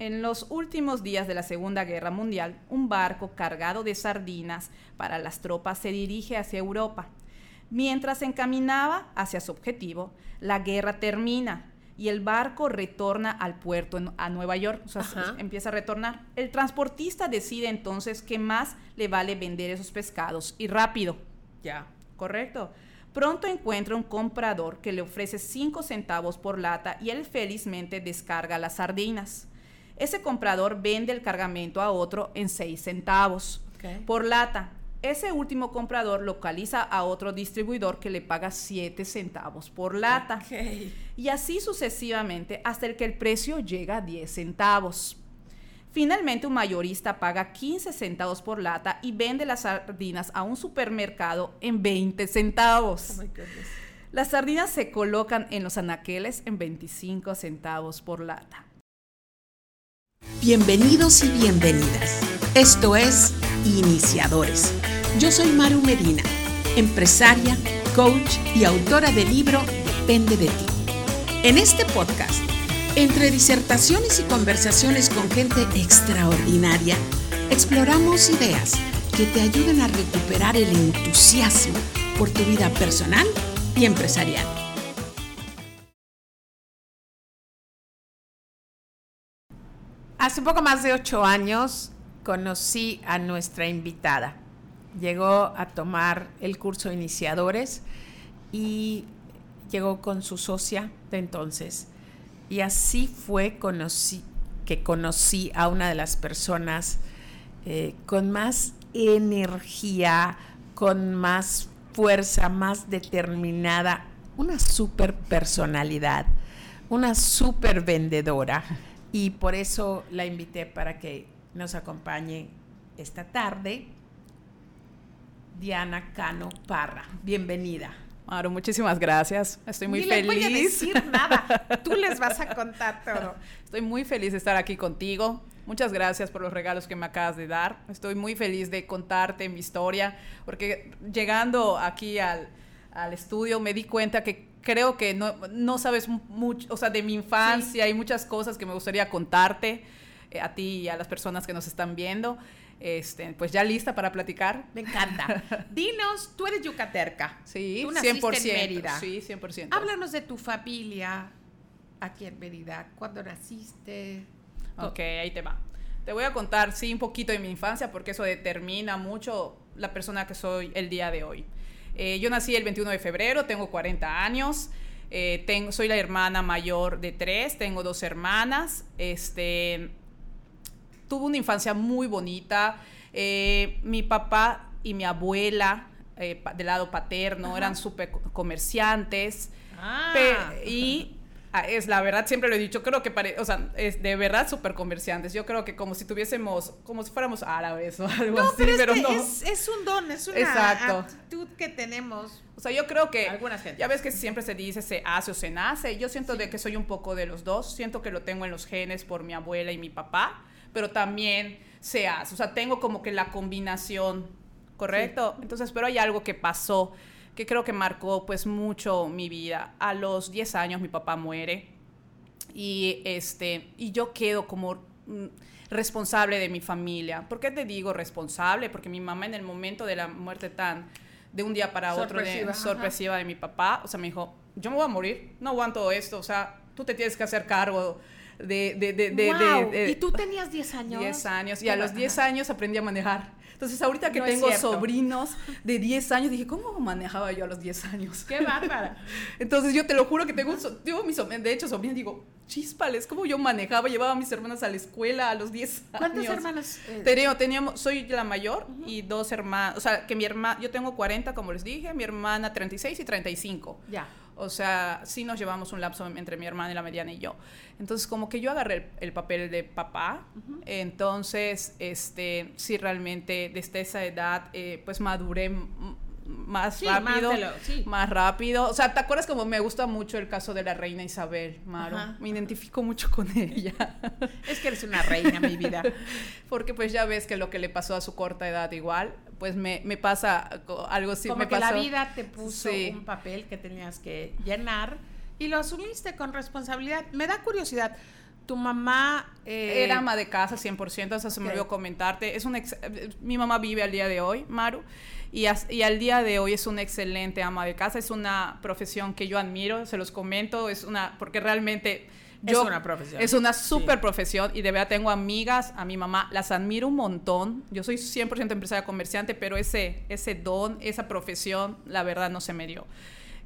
en los últimos días de la Segunda Guerra Mundial, un barco cargado de sardinas para las tropas se dirige hacia Europa. Mientras se encaminaba hacia su objetivo, la guerra termina y el barco retorna al puerto a Nueva York, o sea, empieza a retornar. El transportista decide entonces que más le vale vender esos pescados y rápido. Ya. Correcto. Pronto encuentra un comprador que le ofrece 5 centavos por lata y él felizmente descarga las sardinas. Ese comprador vende el cargamento a otro en 6 centavos por lata. Ese último comprador localiza a otro distribuidor que le paga 7 centavos por lata. Y así sucesivamente hasta que el precio llega a 10 centavos. Finalmente, un mayorista paga 15 centavos por lata y vende las sardinas a un supermercado en 20 centavos. Oh las sardinas se colocan en los anaqueles en 25 centavos por lata. Bienvenidos y bienvenidas. Esto es Iniciadores. Yo soy Maru Medina, empresaria, coach y autora del libro Depende de ti. En este podcast entre disertaciones y conversaciones con gente extraordinaria, exploramos ideas que te ayuden a recuperar el entusiasmo por tu vida personal y empresarial. Hace poco más de ocho años conocí a nuestra invitada. Llegó a tomar el curso de iniciadores y llegó con su socia de entonces y así fue que conocí a una de las personas eh, con más energía, con más fuerza, más determinada, una super personalidad, una super vendedora. Y por eso la invité para que nos acompañe esta tarde. Diana Cano Parra, bienvenida. Maru, muchísimas gracias. Estoy muy Ni feliz. Les voy a decir nada. Tú les vas a contar todo. Estoy muy feliz de estar aquí contigo. Muchas gracias por los regalos que me acabas de dar. Estoy muy feliz de contarte mi historia, porque llegando aquí al, al estudio me di cuenta que creo que no, no sabes mucho, o sea, de mi infancia y muchas cosas que me gustaría contarte eh, a ti y a las personas que nos están viendo. Este, pues ya lista para platicar. Me encanta. Dinos, tú eres yucaterca. Sí, tú naciste 100%, en Mérida. Sí, 100%. Háblanos de tu familia aquí en Mérida. ¿Cuándo naciste? Ok, ahí te va. Te voy a contar, sí, un poquito de mi infancia porque eso determina mucho la persona que soy el día de hoy. Eh, yo nací el 21 de febrero, tengo 40 años. Eh, tengo, soy la hermana mayor de tres, tengo dos hermanas. Este, tuvo una infancia muy bonita. Eh, mi papá y mi abuela, eh, del lado paterno, eran súper comerciantes. Ah. y ah, es la verdad, siempre lo he dicho, creo que, o sea, es de verdad súper comerciantes. Yo creo que como si tuviésemos, como si fuéramos árabes o algo así, pero, pero es no. Es, un don, es una actitud que tenemos. O sea, yo creo que, ya ves que siempre se dice se hace o se nace. Yo siento de que soy un poco de los dos. Siento que lo tengo en los genes por mi abuela y mi papá pero también se hace. O sea, tengo como que la combinación, ¿correcto? Entonces, pero hay algo que pasó que creo que marcó pues mucho mi vida. A los 10 años mi papá muere y, este, y yo quedo como mm, responsable de mi familia. ¿Por qué te digo responsable? Porque mi mamá en el momento de la muerte tan de un día para otro de, sorpresiva de mi papá, o sea, me dijo, yo me voy a morir, no aguanto esto, o sea, tú te tienes que hacer cargo de... de, de, de ¿Y tú tenías 10 años? 10 años. Y a los 10 años aprendí a manejar. Entonces, ahorita que tengo sobrinos de 10 años, dije, ¿cómo manejaba yo a los 10 años? ¡Qué bárbara! Entonces, yo te lo juro que tengo, tengo mis, de hecho, sobrinos, digo, chispales, ¿cómo yo manejaba? Llevaba a mis hermanas a la escuela a los 10 años. ¿Cuántos hermanos? Eh? Teníamos, soy la mayor y dos hermanos, o sea, que mi hermana, yo tengo 40, como les dije, mi hermana 36 y 35. Ya. O sea, sí nos llevamos un lapso entre mi hermana y la mediana y yo. Entonces, como que yo agarré el, papel de papá. Entonces, este, sí, realmente desde esa edad, eh, pues maduré más rápido, más, rápido. O sea, ¿te acuerdas como me gusta mucho el caso de la reina Isabel, Maro? Me identifico mucho con ella. Es que eres una reina, mi vida. Porque pues ya ves que lo que le pasó a su corta edad igual, pues me, me pasa algo así. Como me que la vida te puso un papel que tenías que llenar y lo asumiste con responsabilidad. Me da curiosidad. tu mamá... Eh, Era ama de casa 100%, eso se me olvidó comentarte. Es un mi mamá vive al día de hoy, Maru, y, y, al día de hoy es una excelente ama de casa. Es una profesión que yo admiro, se los comento, es una, porque realmente es una profesión. Es una super profesión y de verdad tengo amigas, a mi mamá, las admiro un montón. Yo soy 100% empresaria comerciante, pero ese, ese don, esa profesión, la verdad no se me dio.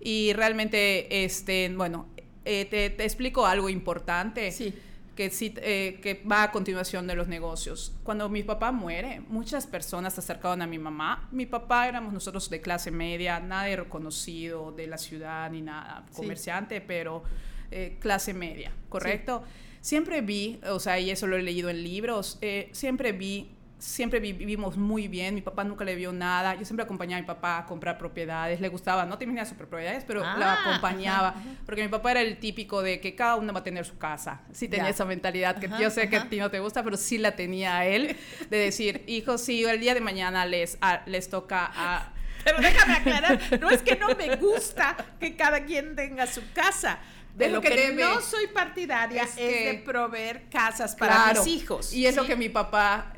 Y realmente, este, bueno, eh, te, explico algo importante. Sí. Que, sí, eh, que va a continuación de los negocios. Cuando mi papá muere, muchas personas se acercaron a mi mamá. Mi papá éramos nosotros de clase media, nadie reconocido de la ciudad ni nada, comerciante, pero eh, clase media, ¿correcto? Siempre vi, o sea, y eso lo he leído en libros, eh, siempre vi siempre vivimos muy bien, mi papá nunca le vio nada, yo siempre acompañaba a mi papá a comprar propiedades, le gustaba, no tenía propiedades, pero la ah, acompañaba, porque mi papá era el típico de que cada uno va a tener su casa, sí tenía esa mentalidad, que yo sé que a ti no te gusta, pero sí la tenía él, de decir, hijos, sí, el día de mañana les, les toca a... Pero déjame aclarar, no es que no me gusta que cada quien tenga su casa, de lo que, no soy partidaria es, de proveer casas para mis hijos. Y es lo que mi papá,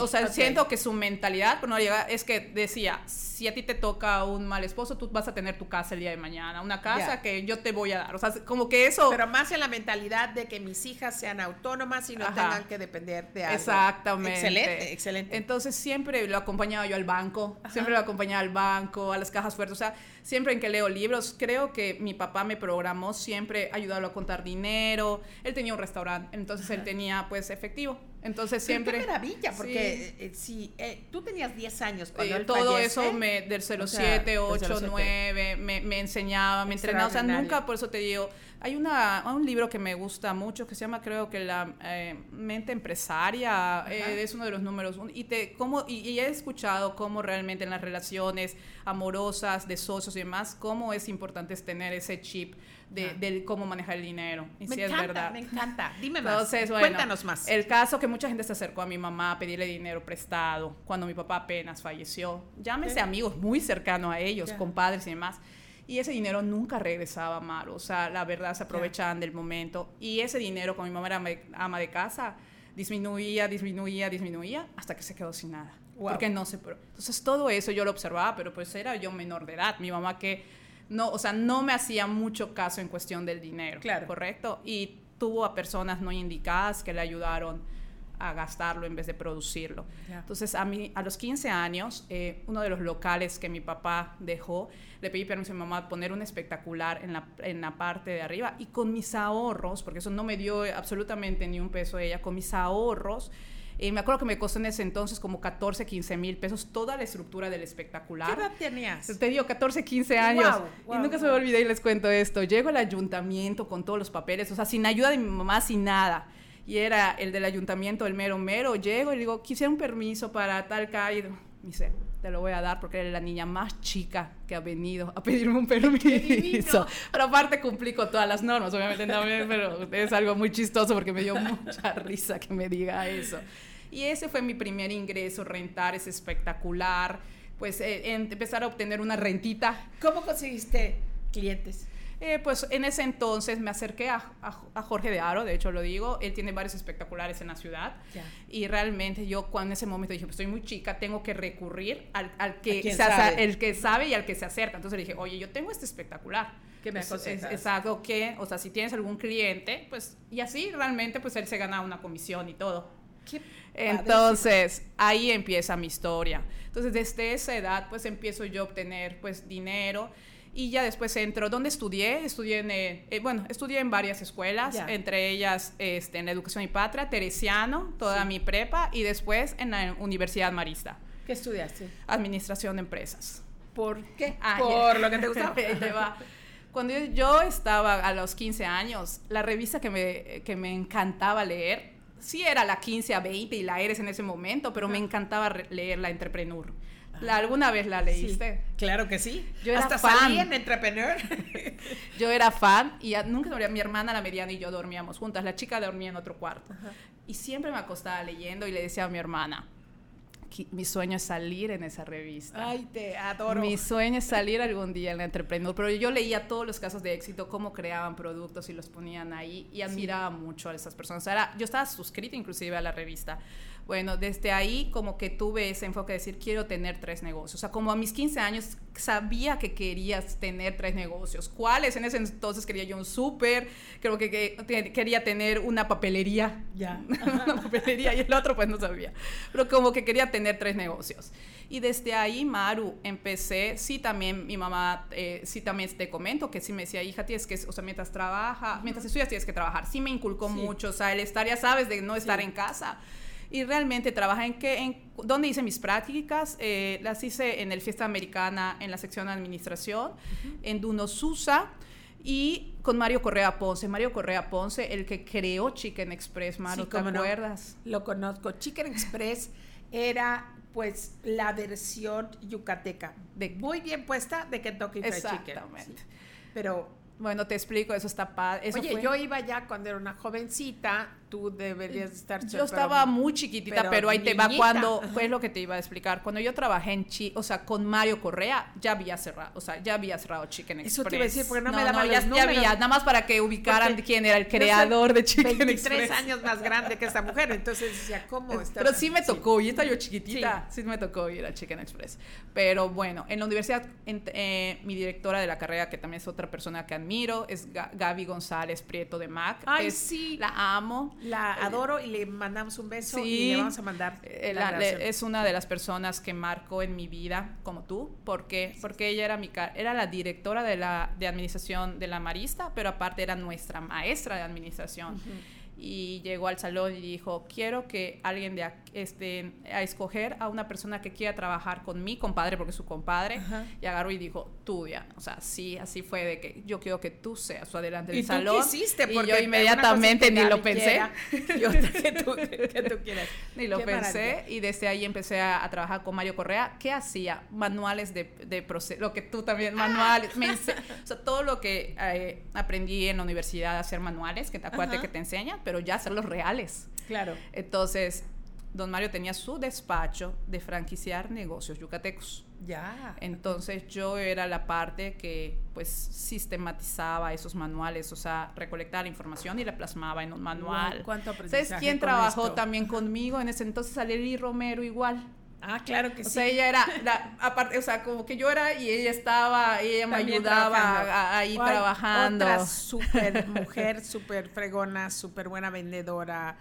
o sea, siento que su mentalidad, no llega, es que decía, si a ti te toca un mal esposo, tú vas a tener tu casa el día de mañana, una casa que yo te voy a dar. O sea, como que eso... Pero más en la mentalidad de que mis hijas sean autónomas y no tengan que depender de algo. Exactamente. Excelente, excelente. Entonces siempre lo acompañaba yo al banco, siempre lo acompañaba al banco, a las cajas fuertes, o sea, siempre en que leo libros, creo que mi papá me programó siempre ayudarlo a contar dinero, él tenía un restaurante, entonces él tenía pues efectivo. Entonces siempre... qué maravilla, porque eh, si eh, tú tenías 10 años cuando Todo eso me, del 07, 8, 9, me, me enseñaba, me entrenaba, o sea, nunca, por eso te digo, hay una, un libro que me gusta mucho que se llama, creo que La eh, Mente Empresaria, es uno de los números y, te, cómo, y, he escuchado cómo realmente en las relaciones amorosas, de socios y demás, cómo es importante tener ese chip de, cómo manejar el dinero. Y me encanta, es verdad. Me encanta. Dime más. Cuéntanos más. El caso que mucha gente se acercó a mi mamá a pedirle dinero prestado cuando mi papá apenas falleció. Llámese amigos muy cercanos a ellos, compadres y demás. Y ese dinero nunca regresaba mal. O sea, la verdad se aprovechaban del momento. Y ese dinero, con mi mamá era ama de casa, disminuía, disminuía, disminuía, hasta que se quedó sin nada. Porque no se... Entonces todo eso yo lo observaba, pero pues era yo menor de edad. Mi mamá que no, o sea, no me hacía mucho caso en cuestión del dinero, claro. ¿correcto? Y tuvo a personas no indicadas que le ayudaron a gastarlo en vez de producirlo. Entonces, a mí, a los 15 años, eh, uno de los locales que mi papá dejó, le pedí permiso a mi mamá poner un espectacular en la, en la parte de arriba y con mis ahorros, porque eso no me dio absolutamente ni un peso ella, con mis ahorros, eh, me acuerdo que me costó en ese entonces como 14, 15 mil pesos toda la estructura del espectacular. ¿Qué edad tenías? Te digo, 14, 15 años. y nunca se me olvidé y les cuento esto. Llego al ayuntamiento con todos los papeles, o sea, sin ayuda de mi mamá, sin nada. Y era el del ayuntamiento, el mero mero. Llego y digo, quisiera un permiso para tal caído. Me dice, te lo voy a dar porque eres la niña más chica que ha venido a pedirme un permiso. Pero aparte cumplí con todas las normas, obviamente también, pero es algo muy chistoso porque me dio mucha risa que me diga eso. Y ese fue mi primer ingreso, rentar es espectacular, pues eh, empezar a obtener una rentita. ¿Cómo conseguiste clientes? Eh, pues en ese entonces me acerqué a, Jorge de Aro, de hecho lo digo, él tiene varios espectaculares en la ciudad y realmente yo cuando en ese momento dije, pues estoy muy chica, tengo que recurrir al, que, el que sabe y al que se acerca. Entonces le dije, oye, yo tengo este espectacular. ¿Qué me es, algo que, o sea, si tienes algún cliente, pues, y así realmente pues él se gana una comisión y todo. Entonces, ahí empieza mi historia. Entonces, desde esa edad, pues empiezo yo a obtener, pues, dinero y ya después entro. ¿Dónde estudié? Estudié en, eh, eh, bueno, estudié en varias escuelas, entre ellas este, en la Educación y Patria, Teresiano, toda mi prepa, y después en la Universidad Marista. ¿Qué estudiaste? Administración de Empresas. ¿Por qué? Ah, Por lo que te gustaba. Cuando yo estaba a los 15 años, la revista que me, que me encantaba leer sí era la 15 a 20 y la eres en ese momento, pero me encantaba leer la Entrepreneur. ¿La, ¿Alguna vez la leíste? claro que sí. Yo era Hasta fan. en Entrepreneur. yo era fan y nunca dormía. Mi hermana, la mediana y yo dormíamos juntas. La chica dormía en otro cuarto. Y siempre me acostaba leyendo y le decía a mi hermana, mi sueño es salir en esa revista. Ay, te adoro. Mi sueño es salir algún día en la Entrepreneur, pero yo leía todos los casos de éxito, cómo creaban productos y los ponían ahí y admiraba mucho a esas personas. Era, yo estaba suscrita inclusive a la revista. Bueno, desde ahí como que tuve ese enfoque de decir, quiero tener tres negocios. O sea, como a mis 15 años sabía que querías tener tres negocios. ¿Cuáles? En ese entonces quería yo un súper, creo que, que, quería tener una papelería. Ya. una papelería y el otro pues no sabía. Pero como que quería tener tres negocios. Y desde ahí, Maru, empecé, sí también mi mamá, eh, sí también te comento que sí me decía, hija, tienes que, o sea, mientras trabaja, mientras estudias tienes que trabajar. Sí me inculcó mucho, o sea, el estar, ya sabes, de no estar en casa y realmente trabajé en qué, en dónde hice mis prácticas, eh, las hice en el Fiesta Americana, en la sección de administración, en Duno Susa y con Mario Correa Ponce. Mario Correa Ponce, el que creó Chicken Express, Mario, ¿te acuerdas? Lo conozco. Chicken Express era pues la versión yucateca, de, muy bien puesta de Kentucky Fried Chicken. Exactamente. Pero bueno, te explico, eso está padre. Oye, yo iba ya cuando era una jovencita, tú deberías estar... Yo estaba muy chiquitita, pero, ahí te va cuando, fue lo que te iba a explicar, cuando yo trabajé en Chi, o sea, con Mario Correa, ya había cerrado, o sea, ya había cerrado Chicken Express. Eso te iba a decir, porque no, me daba no, ya, ya, había, nada más para que ubicaran quién era el creador de Chicken 23 Express. años más grande que esta mujer, entonces decía, ¿cómo está? Pero sí me tocó, y estaba yo chiquitita, sí. me tocó ir a Chicken Express. Pero bueno, en la universidad, eh, mi directora de la carrera, que también es otra persona que admiro, es Gaby González Prieto de Mac. Ay, sí. La amo. La adoro y le mandamos un beso y le vamos a mandar. Eh, es una de las personas que marcó en mi vida, como tú. ¿Por qué? Porque ella era, mi, era la directora de, la, de administración de la Marista, pero aparte era nuestra maestra de administración y llegó al salón y dijo, quiero que alguien de este, a escoger a una persona que quiera trabajar con mi compadre, porque es su compadre, y agarró y dijo, tú, Diana, o sea, sí, así fue de que yo quiero que tú seas su adelante del salón. Tú quisiste, porque y yo inmediatamente ni lo pensé. yo, que, tú, que tú quieras. Ni lo pensé, y desde ahí empecé a, trabajar con Mario Correa. ¿Qué hacía? Manuales de, de proceso, lo que tú también, manuales, o sea, todo lo que eh, aprendí en la universidad a hacer manuales, que te acuerdas que te enseñan, pero ya hacerlos reales. Claro. Entonces, don Mario tenía su despacho de franquiciar negocios yucatecos. Ya. Entonces yo era la parte que pues sistematizaba esos manuales, o sea, recolectaba la información y la plasmaba en un manual. ¿Cuánto aprendizaje ¿Sabes quién trabajó también conmigo en ese entonces? Aleli Romero igual. Ah, claro que sí. O sea, ella era, aparte, o sea, como que yo era y ella estaba, y ella me ayudaba ahí trabajando. Otra súper mujer, súper fregona, súper buena vendedora.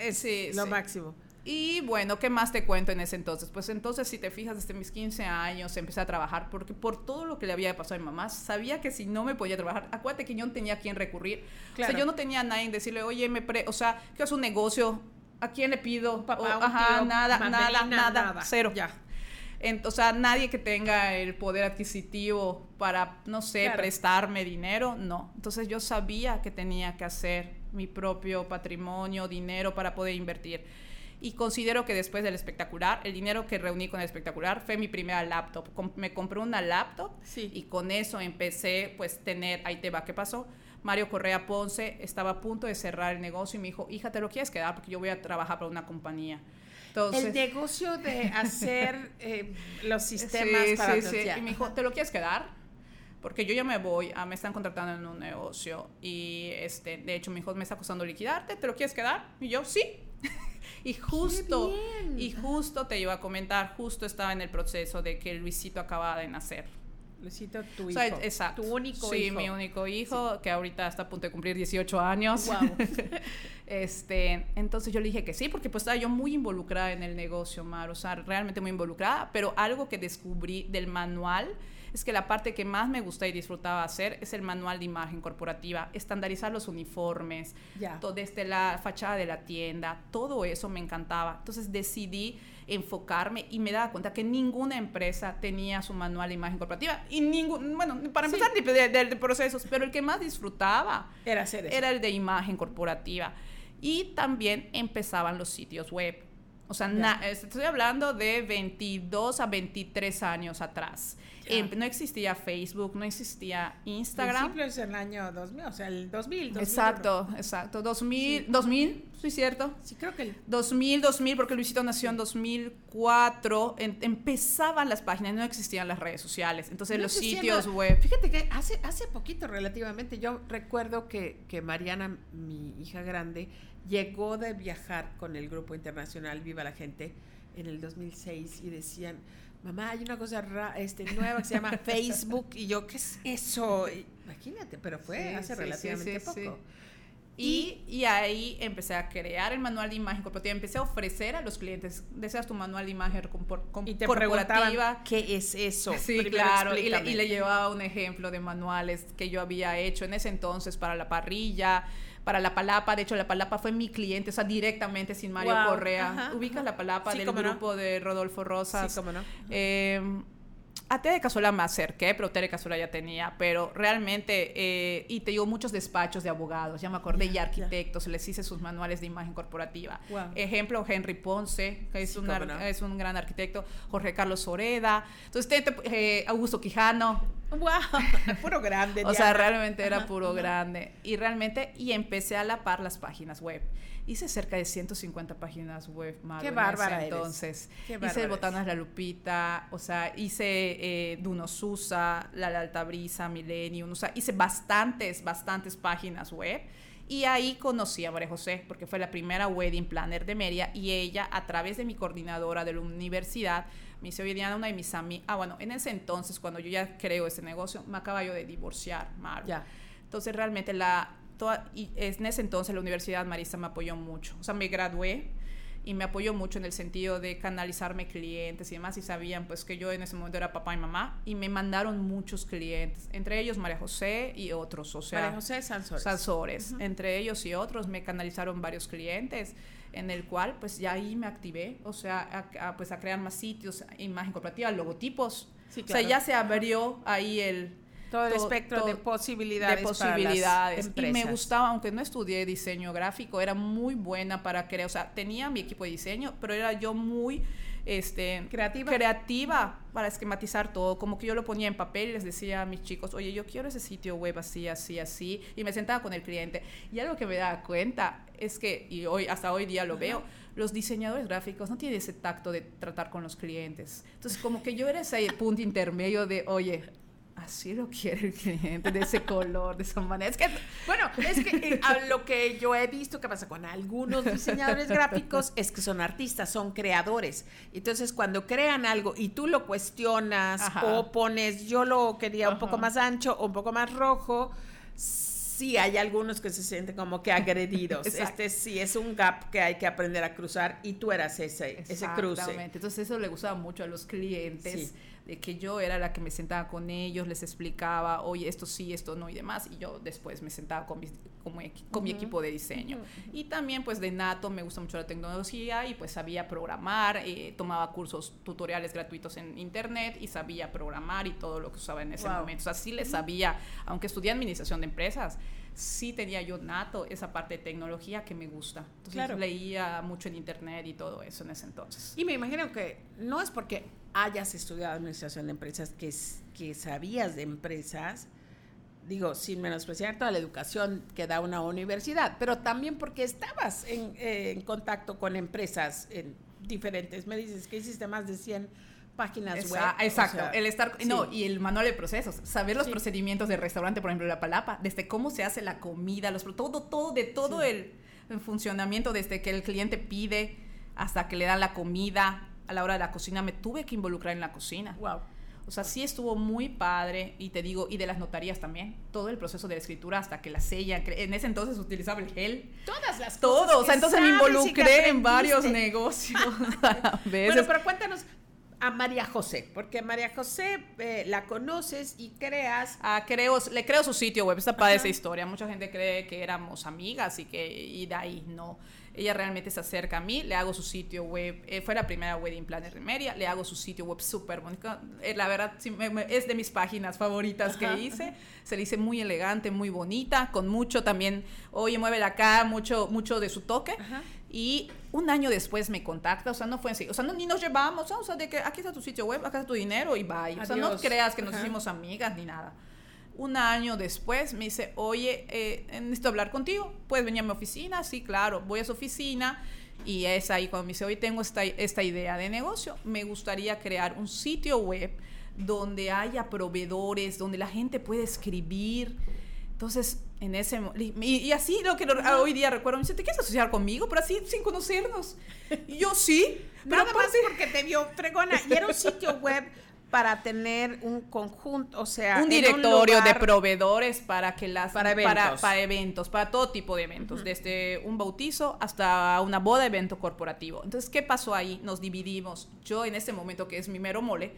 Es sí, lo máximo. Y bueno, ¿qué más te cuento en ese entonces? Pues entonces, si te fijas, desde mis 15 años empecé a trabajar porque por todo lo que le había pasado a mi mamá, sabía que si no me podía trabajar, acuérdate que yo no tenía a quién recurrir. O sea, yo no tenía a nadie en decirle, oye, me pre o sea, que es un negocio, ¿A quién le pido? Papá, ajá, nada, nada, nada, cero. Ya. o sea, nadie que tenga el poder adquisitivo para, no sé, prestarme dinero, no. Entonces yo sabía que tenía que hacer mi propio patrimonio, dinero para poder invertir. Y considero que después del espectacular, el dinero que reuní con el espectacular fue mi primera laptop. me compré una laptop y con eso empecé, pues, tener, ahí te va, ¿qué pasó? Mario Correa Ponce estaba a punto de cerrar el negocio y me dijo, hija, ¿te lo quieres quedar? Porque yo voy a trabajar para una compañía. Entonces, el negocio de hacer eh, los sistemas para sí, sí. Y me dijo, ¿te lo quieres quedar? Porque yo ya me voy, me están contratando en un negocio y este, de hecho mi hijo me está costando liquidarte, ¿te lo quieres quedar? Y yo, sí. y justo, y justo te iba a comentar, justo estaba en el proceso de que Luisito acababa de nacer. Luisito, tu hijo. exacto. Tu único hijo. Sí, mi único hijo, que ahorita está a punto de cumplir 18 años. Wow. este, entonces yo le dije que sí, porque pues estaba yo muy involucrada en el negocio, Mar, o sea, realmente muy involucrada, pero algo que descubrí del manual es que la parte que más me gusta y disfrutaba hacer es el manual de imagen corporativa, estandarizar los uniformes, todo, desde la fachada de la tienda, todo eso me encantaba. Entonces decidí enfocarme y me daba cuenta que ninguna empresa tenía su manual de imagen corporativa y ningún, bueno, para empezar de, procesos, pero el que más disfrutaba era, hacer era el de imagen corporativa. Y también empezaban los sitios web. O sea, estoy hablando de 22 a 23 años atrás. Em, no existía Facebook, no existía Instagram. Principio es el año 2000, o sea, el 2000. 2000 exacto, exacto. 2000, 2000, sí, cierto. Sí, creo que el 2000, 2000, porque Luisito nació en 2004, empezaban las páginas, no existían las redes sociales. Entonces No los sitios nada. web. Fíjate que hace, hace poquito relativamente, yo recuerdo que, que Mariana, mi hija grande, llegó de viajar con el grupo internacional Viva la Gente en el 2006 y decían, mamá, hay una cosa ra- este, nueva que se llama Facebook y yo, ¿qué es eso? Y imagínate, pero fue Sí, hace sí, relativamente sí, poco. Y, y ahí empecé a crear el manual de imagen corporativa. Empecé a ofrecer a los clientes, deseas tu manual de imagen Y te corporativa. preguntaban, ¿qué es eso? Sí, Primero claro. Y le, y le llevaba un ejemplo de manuales que yo había hecho en ese entonces para la parrilla, para la palapa. De hecho, la palapa fue mi cliente, o sea, directamente sin Mario Correa. ajá, Ubicas ajá. la palapa Sí, del no. grupo de Rodolfo Rosas. Sí, cómo no. Eh, a Tere Cazuela me acerqué, pero Tere Cazuela ya tenía, pero realmente, eh, y te digo, muchos despachos de abogados, ya me acordé, Ya, y arquitectos, les hice sus manuales de imagen corporativa. Wow. Ejemplo, Henry Ponce, que es, Sí, no. es un gran arquitecto, Jorge Carlos Oreda, entonces eh, Augusto Quijano, ¡Wow! Puro grande. o sea, realmente era puro ajá. grande. Y realmente, y empecé a la par las páginas web. Hice cerca de 150 páginas web, Maru, Qué bárbara eres. entonces. Hice Botanas La Lupita, o sea, hice eh, Duno Susa, La, la Alta Brisa, Millennium, o sea, hice bastantes, bastantes páginas web. Y ahí conocí a María José, porque fue la primera wedding planner de Meria, y ella, a través de mi coordinadora de la universidad, me dice, oye, Diana, una de mis amigas, ah, bueno, en ese entonces, cuando yo ya creo ese negocio, me acaba yo de divorciar, Maru. Ya. Entonces, realmente, la, toda, y en ese entonces la Universidad Marista me apoyó mucho. O sea, me gradué y me apoyó mucho en el sentido de canalizarme clientes y demás, y sabían pues que yo en ese momento era papá y mamá, y me mandaron muchos clientes, entre ellos María José y otros, o sea... María José Sansores. Sansores. Entre ellos y otros me canalizaron varios clientes, en el cual pues ya ahí me activé, o sea, a, a, pues a crear más sitios, imagen corporativa, logotipos. Sí, O sea, ya se abrió ahí el... Todo el espectro de posibilidades. de para las posibilidades. Y me gustaba, aunque no estudié diseño gráfico, era muy buena para crear, o sea, tenía mi equipo de diseño, pero era yo muy este, Creativa. creativa para esquematizar todo, como que yo lo ponía en papel y les decía a mis chicos, oye, yo quiero ese sitio web así, así, así, y me sentaba con el cliente. Y algo que me daba cuenta es que, y hoy, hasta hoy día lo veo, los diseñadores gráficos no tienen ese tacto de tratar con los clientes. Entonces, como que yo era ese punto intermedio de, oye, así lo quiere el cliente, de ese color, de esa manera. Es que Bueno, es que eh, a lo que yo he visto que pasa con algunos diseñadores gráficos es que son artistas, son creadores. Entonces, cuando crean algo y tú lo cuestionas Ajá. o pones, yo lo quería un poco más ancho o un poco más rojo, sí hay algunos que se sienten como que agredidos. Este sí es un gap que hay que aprender a cruzar y tú eras ese, ese cruce. Exactamente. Entonces eso le gustaba mucho a los clientes, Sí. De que yo era la que me sentaba con ellos, les explicaba, oye, esto sí, esto no y demás, y yo después me sentaba con mi, con mi, equi- con mi equipo de diseño. Y también pues de nato me gusta mucho la tecnología y pues sabía programar, eh, tomaba cursos tutoriales gratuitos en internet y sabía programar y todo lo que usaba en ese Wow. momento. O sea, sí le sabía, aunque estudié administración de empresas, sí tenía yo nato esa parte de tecnología que me gusta. Entonces Claro. leía mucho en internet y todo eso en ese entonces. Y me imagino que no es porque hayas estudiado administración de empresas que, que sabías de empresas, digo, sin menospreciar toda la educación que da una universidad, pero también porque estabas en, eh, en contacto con empresas en diferentes. Me dices que hiciste más de 100 páginas Esa- web. o exacto, sea, el estar, sí. no, y el manual de procesos, saber los Sí. procedimientos del restaurante, por ejemplo, la palapa, desde cómo se hace la comida, los todo, todo, de todo Sí. el, el funcionamiento, desde que el cliente pide hasta que le dan la comida, a la hora de la cocina, me tuve que involucrar en la cocina. Wow. O sea, sí estuvo muy padre, y te digo, y de las notarías también, todo el proceso de la escritura hasta que la sellan, cre- en ese entonces utilizaba el gel, Todas las todo, cosas o sea, entonces me involucré en varios negocios. Bueno, pero cuéntanos a María José, porque María José eh, la conoces y creas Ah, creo, le creo su sitio web, está padre Ajá. esa historia. Mucha gente cree que éramos amigas y que y de ahí no. Ella realmente se acerca a mí, le hago su sitio web. eh, fue la primera wedding planner de Meria, le hago su sitio web súper bonito. Eh, la verdad, sí, me- me- es de mis páginas favoritas Ajá, que hice. Se le hice muy elegante, muy bonita, con mucho también, oye, muévela acá, mucho, mucho de su toque. Ajá. Y un año después me contacta, o sea, no fue así, o sea, no, ni nos llevamos, o sea, de que aquí está tu sitio web, acá está tu dinero y bye. O sea, no creas que nos hicimos amigas ni nada. Un año después me dice, oye, eh, necesito hablar contigo, ¿puedes venir a mi oficina? Sí, claro, voy a su oficina y es ahí cuando me dice, hoy tengo esta, esta idea de negocio, me gustaría crear un sitio web donde haya proveedores, donde la gente pueda escribir. Entonces, en ese y, así lo que hoy día recuerdo, me dice, ¿te quieres asociar conmigo? Pero así sin conocernos. Y yo sí. Nada más porque te vio fregona. Y era un sitio web para tener un conjunto, o sea, un directorio de proveedores para que las para eventos. Para, eventos, para todo tipo de eventos, desde un bautizo hasta una boda, evento corporativo. Entonces, ¿qué pasó ahí? Nos dividimos. Yo en ese momento que es mi mero mole,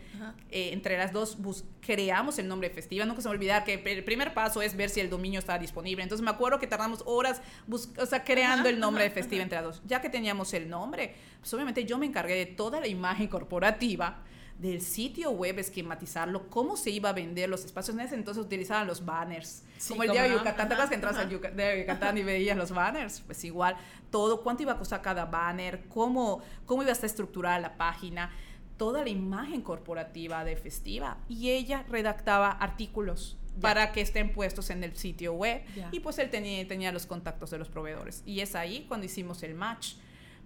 eh, entre las dos creamos el nombre festiva. Nunca se me olvidar que el primer paso es ver si el dominio está disponible. Entonces me acuerdo que tardamos horas, o sea, creando el nombre de festiva entre las dos. Ya que teníamos el nombre, pues obviamente yo me encargué de toda la imagen corporativa del sitio web, esquematizarlo, cómo se iba a vender los espacios. En ese entonces utilizaban los banners. como el día de Yucatán, ¿te acuerdas que entras al Yucatán y veías los banners? Pues igual, todo, cuánto iba a costar cada banner, cómo, cómo iba a estar estructurada la página, toda la imagen corporativa de Festiva. Y ella redactaba artículos. para que estén puestos en el sitio web y pues él tenía, tenía los contactos de los proveedores y es ahí cuando hicimos el match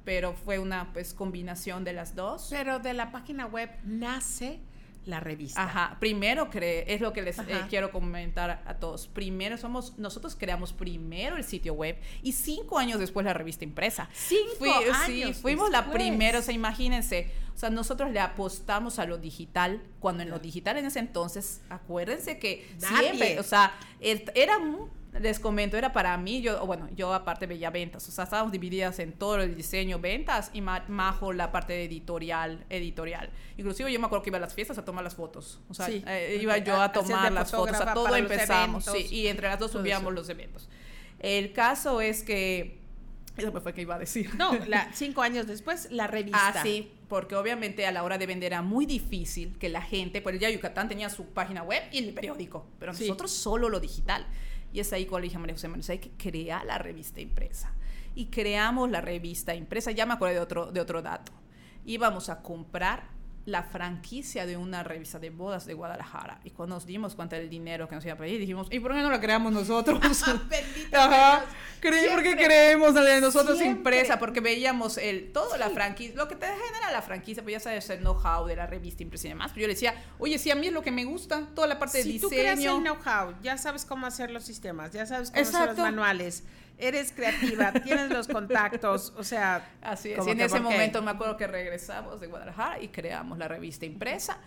pero fue una pues combinación de las dos. Pero de la página web nace la revista. Ajá, primero cree, es lo que les eh, quiero comentar a, todos. Primero somos, nosotros creamos primero el sitio web y cinco años después la revista impresa. Cinco años. Sí, fuimos la primera, o sea, imagínense, o sea, nosotros le apostamos a lo digital, cuando en lo digital en ese entonces, acuérdense que siempre, o sea, era les comento, era para mí, yo, bueno, yo aparte veía ventas, o sea, estábamos divididas en todo el diseño, ventas y Majo la parte de editorial, editorial. Inclusive yo me acuerdo que iba a las fiestas a tomar las fotos, o sea, eh, iba yo a tomar las fotos, a todo empezamos, sí, y entre las dos subíamos los eventos. El caso es que eso me fue que iba a decir. No, cinco años después, la revista. Ah, sí, porque obviamente a la hora de vender era muy difícil que la gente, pues ya Yucatán tenía su página web y el periódico, pero nosotros solo lo digital. Y es ahí cuando le dije a María José Manuel, hay que crear la revista impresa. Y creamos la revista impresa, ya me acuerdo de otro, de otro dato. Íbamos a comprar la franquicia de una revista de bodas de Guadalajara. Y cuando nos dimos cuenta del dinero que nos iba a pedir, dijimos, ¿y por qué no la creamos nosotros? Ajá. Creí porque creemos la de nosotros impresa, porque veíamos el, todo la franquicia, lo que te genera la franquicia, pues ya sabes el know-how de la revista impresa y demás. Pero yo le decía, oye, sí, a mí es lo que me gusta, toda la parte de diseño. Si tú creas el know-how, ya sabes cómo hacer los sistemas, ya sabes cómo hacer los manuales eres creativa, tienes los contactos, o sea... Así es, y en ese momento me acuerdo que regresamos de Guadalajara y creamos la revista impresa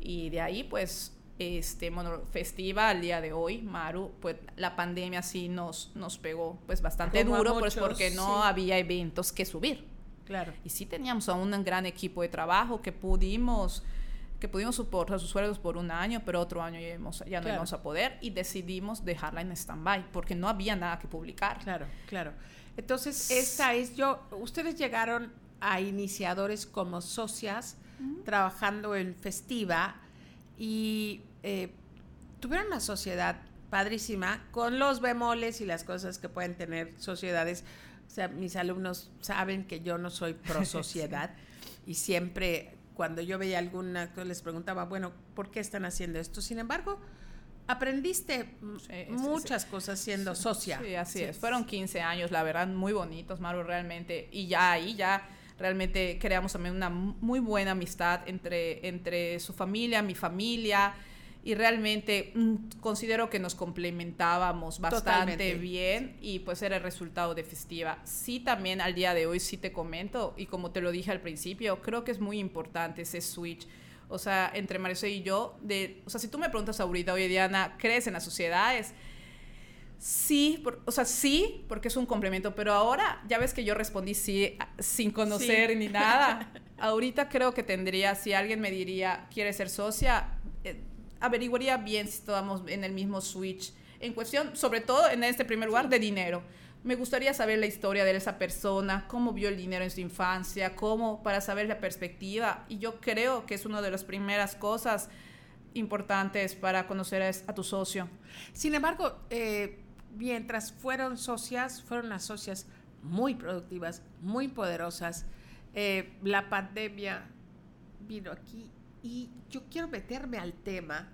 y de ahí pues este bueno, festiva al día de hoy, Maru, pues la pandemia sí nos, nos pegó pues bastante duro, pues porque no había eventos que subir. Claro. Y sí teníamos a un gran equipo de trabajo que pudimos que pudimos soportar sus sueldos por un año, pero otro año ya, ya no íbamos a poder y decidimos dejarla en stand-by porque no había nada que publicar. Claro, claro. Entonces, esta es yo, ustedes llegaron a iniciadores como socias trabajando en Festiva y eh, tuvieron una sociedad padrísima con los bemoles y las cosas que pueden tener sociedades. O sea, mis alumnos saben que yo no soy pro sociedad y siempre cuando yo veía alguna, les preguntaba, bueno, ¿por qué están haciendo esto? Sin embargo, aprendiste muchas cosas siendo socia. Sí, así es. Fueron 15 años, la verdad, muy bonitos, Maru, realmente. Y ya ahí, ya realmente creamos también una muy buena amistad entre, entre su familia, mi familia y realmente mm, considero que nos complementábamos bastante bien y pues era el resultado de festiva. Sí, también al día de hoy sí te comento y como te lo dije al principio, creo que es muy importante ese switch. O sea, entre Marisol y yo, de, o sea, si tú me preguntas ahorita, oye Diana, ¿crees en las sociedades? Sí, o sea, sí, porque es un complemento, pero ahora ya ves que yo respondí sí sin conocer ni nada. ahorita creo que tendría, si alguien me diría, ¿quieres ser socia? Averiguaría bien si estábamos en el mismo switch en cuestión, sobre todo en este primer lugar, de dinero. Me gustaría saber la historia de esa persona, cómo vio el dinero en su infancia, cómo, para saber la perspectiva. Y yo creo que es una de las primeras cosas importantes para conocer a, tu socio. Sin embargo, eh, mientras fueron socias, fueron las socias muy productivas, muy poderosas. Eh, la pandemia vino aquí y yo quiero meterme al tema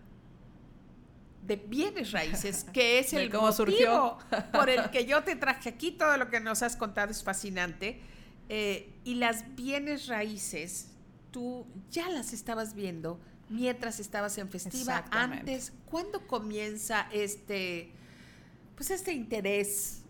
de bienes raíces, que es el motivo surgió. por el que yo te traje aquí. Todo lo que nos has contado es fascinante. Eh, y las bienes raíces, tú ya las estabas viendo mientras estabas en festiva. Antes, ¿cuándo comienza este, pues este interés?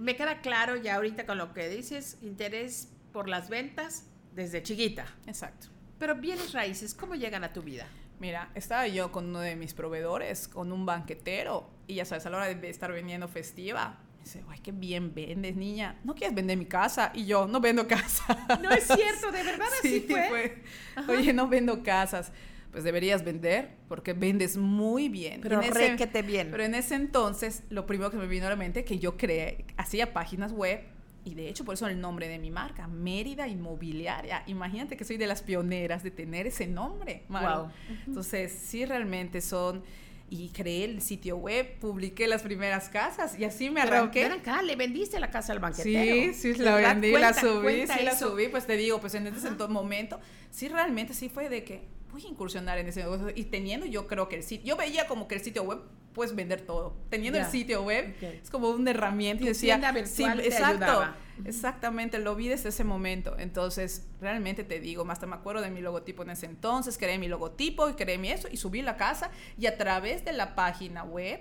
me queda claro ya ahorita con lo que dices, interés por las ventas desde chiquita. Exacto. Pero bienes raíces, ¿cómo llegan a tu vida? Mira, estaba yo con uno de mis proveedores, con un banquetero, y ya sabes, a la hora de estar vendiendo festiva, me dice, ¡ay, qué bien vendes, niña! ¿No quieres vender mi casa? Y yo, no vendo casa. No es cierto, de verdad así fue. fue. Oye, no vendo casas. Pues deberías vender porque vendes muy bien. Pero que te bien. Pero en ese entonces, lo primero que me vino a la mente que yo creé, hacía páginas web y de hecho por eso el nombre de mi marca, Mérida Inmobiliaria. Imagínate que soy de las pioneras de tener ese nombre. Wow. Entonces, sí realmente son y creé el sitio web, publiqué las primeras casas y así me arranqué. Pero acá, le vendiste la casa al banquetero. Sí, sí, la vendí, la subí, sí la subí, pues te digo, pues en ese momento, sí realmente sí fue de que voy a incursionar en ese negocio. Y teniendo yo creo que el sitio, yo veía como que el sitio web puedes vender todo. Teniendo el sitio web, es como una herramienta y decía, sí, exacto, exactamente, lo vi desde ese momento. Entonces, realmente te digo, hasta me acuerdo de mi logotipo en ese entonces, creé mi logotipo y creé mi eso y subí la casa y a través de la página web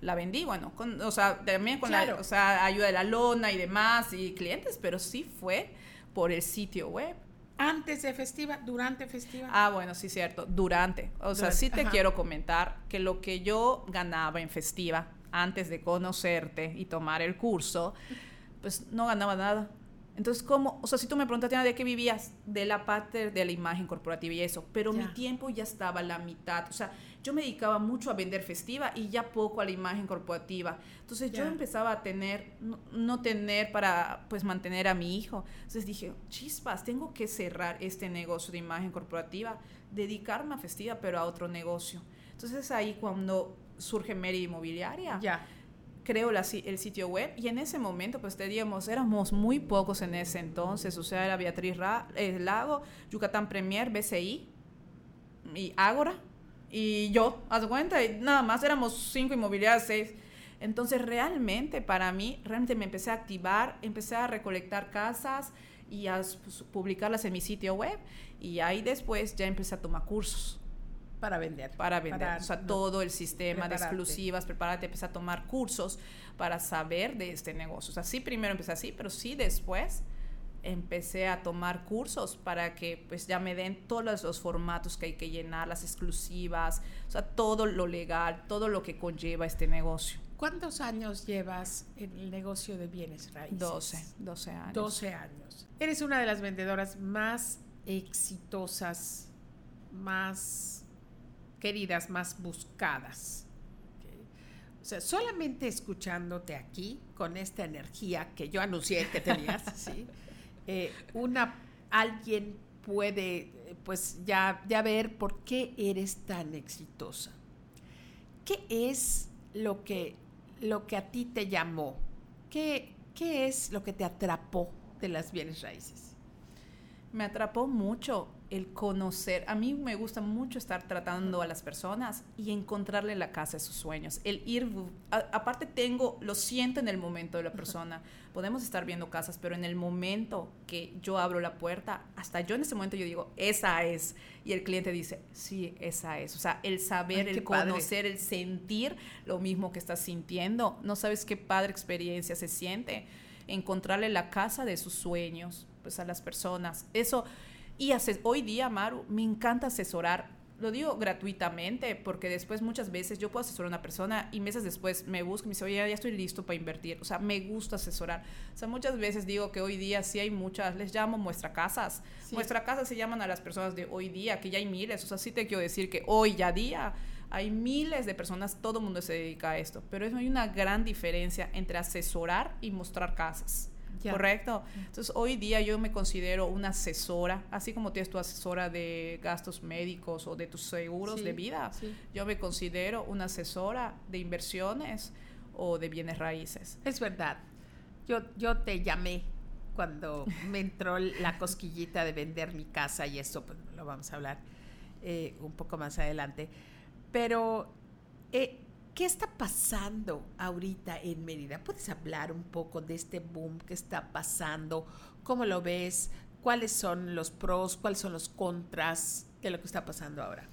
la vendí, bueno, con, o sea, también con la o sea, ayuda de la lona y demás y clientes, pero sí fue por el sitio web. Antes de festiva, durante festiva. Ah, bueno, sí, cierto, durante. O sea, sí te quiero comentar que lo que yo ganaba en festiva antes de conocerte y tomar el curso, pues no ganaba nada. Entonces, ¿cómo? O sea, si tú me preguntas, ¿de qué vivías? De la parte de la imagen corporativa y eso. Pero mi tiempo ya estaba a la mitad. O sea, yo me dedicaba mucho a vender festiva y ya poco a la imagen corporativa. Entonces, yo empezaba a tener, no, tener para, pues, mantener a mi hijo. Entonces dije, chispas, tengo que cerrar este negocio de imagen corporativa, dedicarme a festiva, pero a otro negocio. Entonces, ahí cuando surge Mary Inmobiliaria. Ya creo la, el sitio web y en ese momento pues teníamos, éramos muy pocos en ese entonces, o sea, era Beatriz eh, Lago, Yucatán Premier, BCI y Ágora y yo, haz cuenta, y nada más éramos cinco inmobiliarias, seis. Entonces realmente para mí, realmente me empecé a activar, empecé a recolectar casas y a publicarlas en mi sitio web y ahí después ya empecé a tomar cursos. Para vender. Para vender. o sea, todo el sistema de exclusivas, prepárate, empecé a tomar cursos para saber de este negocio. O sea, sí, primero empecé así, pero sí después empecé a tomar cursos para que pues ya me den todos los formatos que hay que llenar, las exclusivas, o sea, todo lo legal, todo lo que conlleva este negocio. ¿Cuántos años llevas en el negocio de bienes raíces? 12, 12 años. 12 años. Eres una de las vendedoras más exitosas, más queridas, más buscadas. O sea, solamente escuchándote aquí, con esta energía que yo anuncié que tenías, ¿sí? Eh, una, alguien puede pues ya, ya ver por qué eres tan exitosa. ¿Qué es lo que, lo que a ti te llamó? ¿Qué, ¿Qué es lo que te atrapó de las bienes raíces? Me atrapó mucho el conocer, a mí me gusta mucho estar tratando a las personas y encontrarle la casa de sus sueños. El ir, aparte tengo, lo siento en el momento de la persona. Podemos estar viendo casas, pero en el momento que yo abro la puerta, hasta yo en ese momento yo digo, esa es. Y el cliente dice, sí, esa es. O sea, el saber, el conocer, el sentir lo mismo que estás sintiendo. No sabes qué padre experiencia se siente. Encontrarle la casa de sus sueños, pues a las personas. Eso y hoy día, Maru, me encanta asesorar. Lo digo gratuitamente porque después muchas veces yo puedo asesorar a una persona y meses después me busco y me dice, oye, ya estoy listo para invertir. O sea, me gusta asesorar. O sea, muchas veces digo que hoy día sí hay muchas, les llamo muestra casas. Muestra casas se llaman a las personas de hoy día, que ya hay miles. O sea, sí te quiero decir que hoy ya día hay miles de personas, todo el mundo se dedica a esto. Pero hay una gran diferencia entre asesorar y mostrar casas. ¿Correcto? Entonces, hoy día yo me considero una asesora, así como tienes tu asesora de gastos médicos o de tus seguros de vida. Yo me considero una asesora de inversiones o de bienes raíces. Es verdad. Yo, yo te llamé cuando me entró la cosquillita de vender mi casa y eso pues, lo vamos a hablar eh, un poco más adelante. Pero, eh, ¿qué está pasando ahorita en Mérida? ¿Puedes hablar un poco de este boom que está pasando? ¿Cómo lo ves? ¿Cuáles son los pros? ¿Cuáles son los contras de lo que está pasando ahora?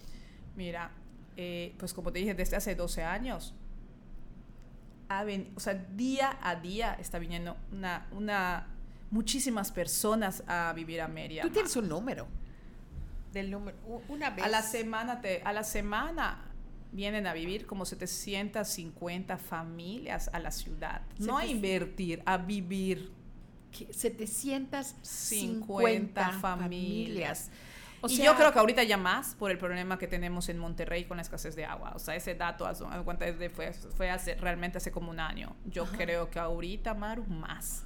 Mira, eh, pues como te dije, desde hace 12 años, o sea, día a día está viniendo una, una, muchísimas personas a vivir a Mérida. Tú tienes un número. Del número, una vez. A la semana, te, a la semana vienen a vivir como 750 familias a la ciudad. No a invertir, a vivir. 750 familias y yo creo que ahorita ya más por el problema que tenemos en Monterrey con la escasez de agua. O sea, ese dato, fue, fue hace, realmente hace como un año. Yo creo que ahorita, Maru, más.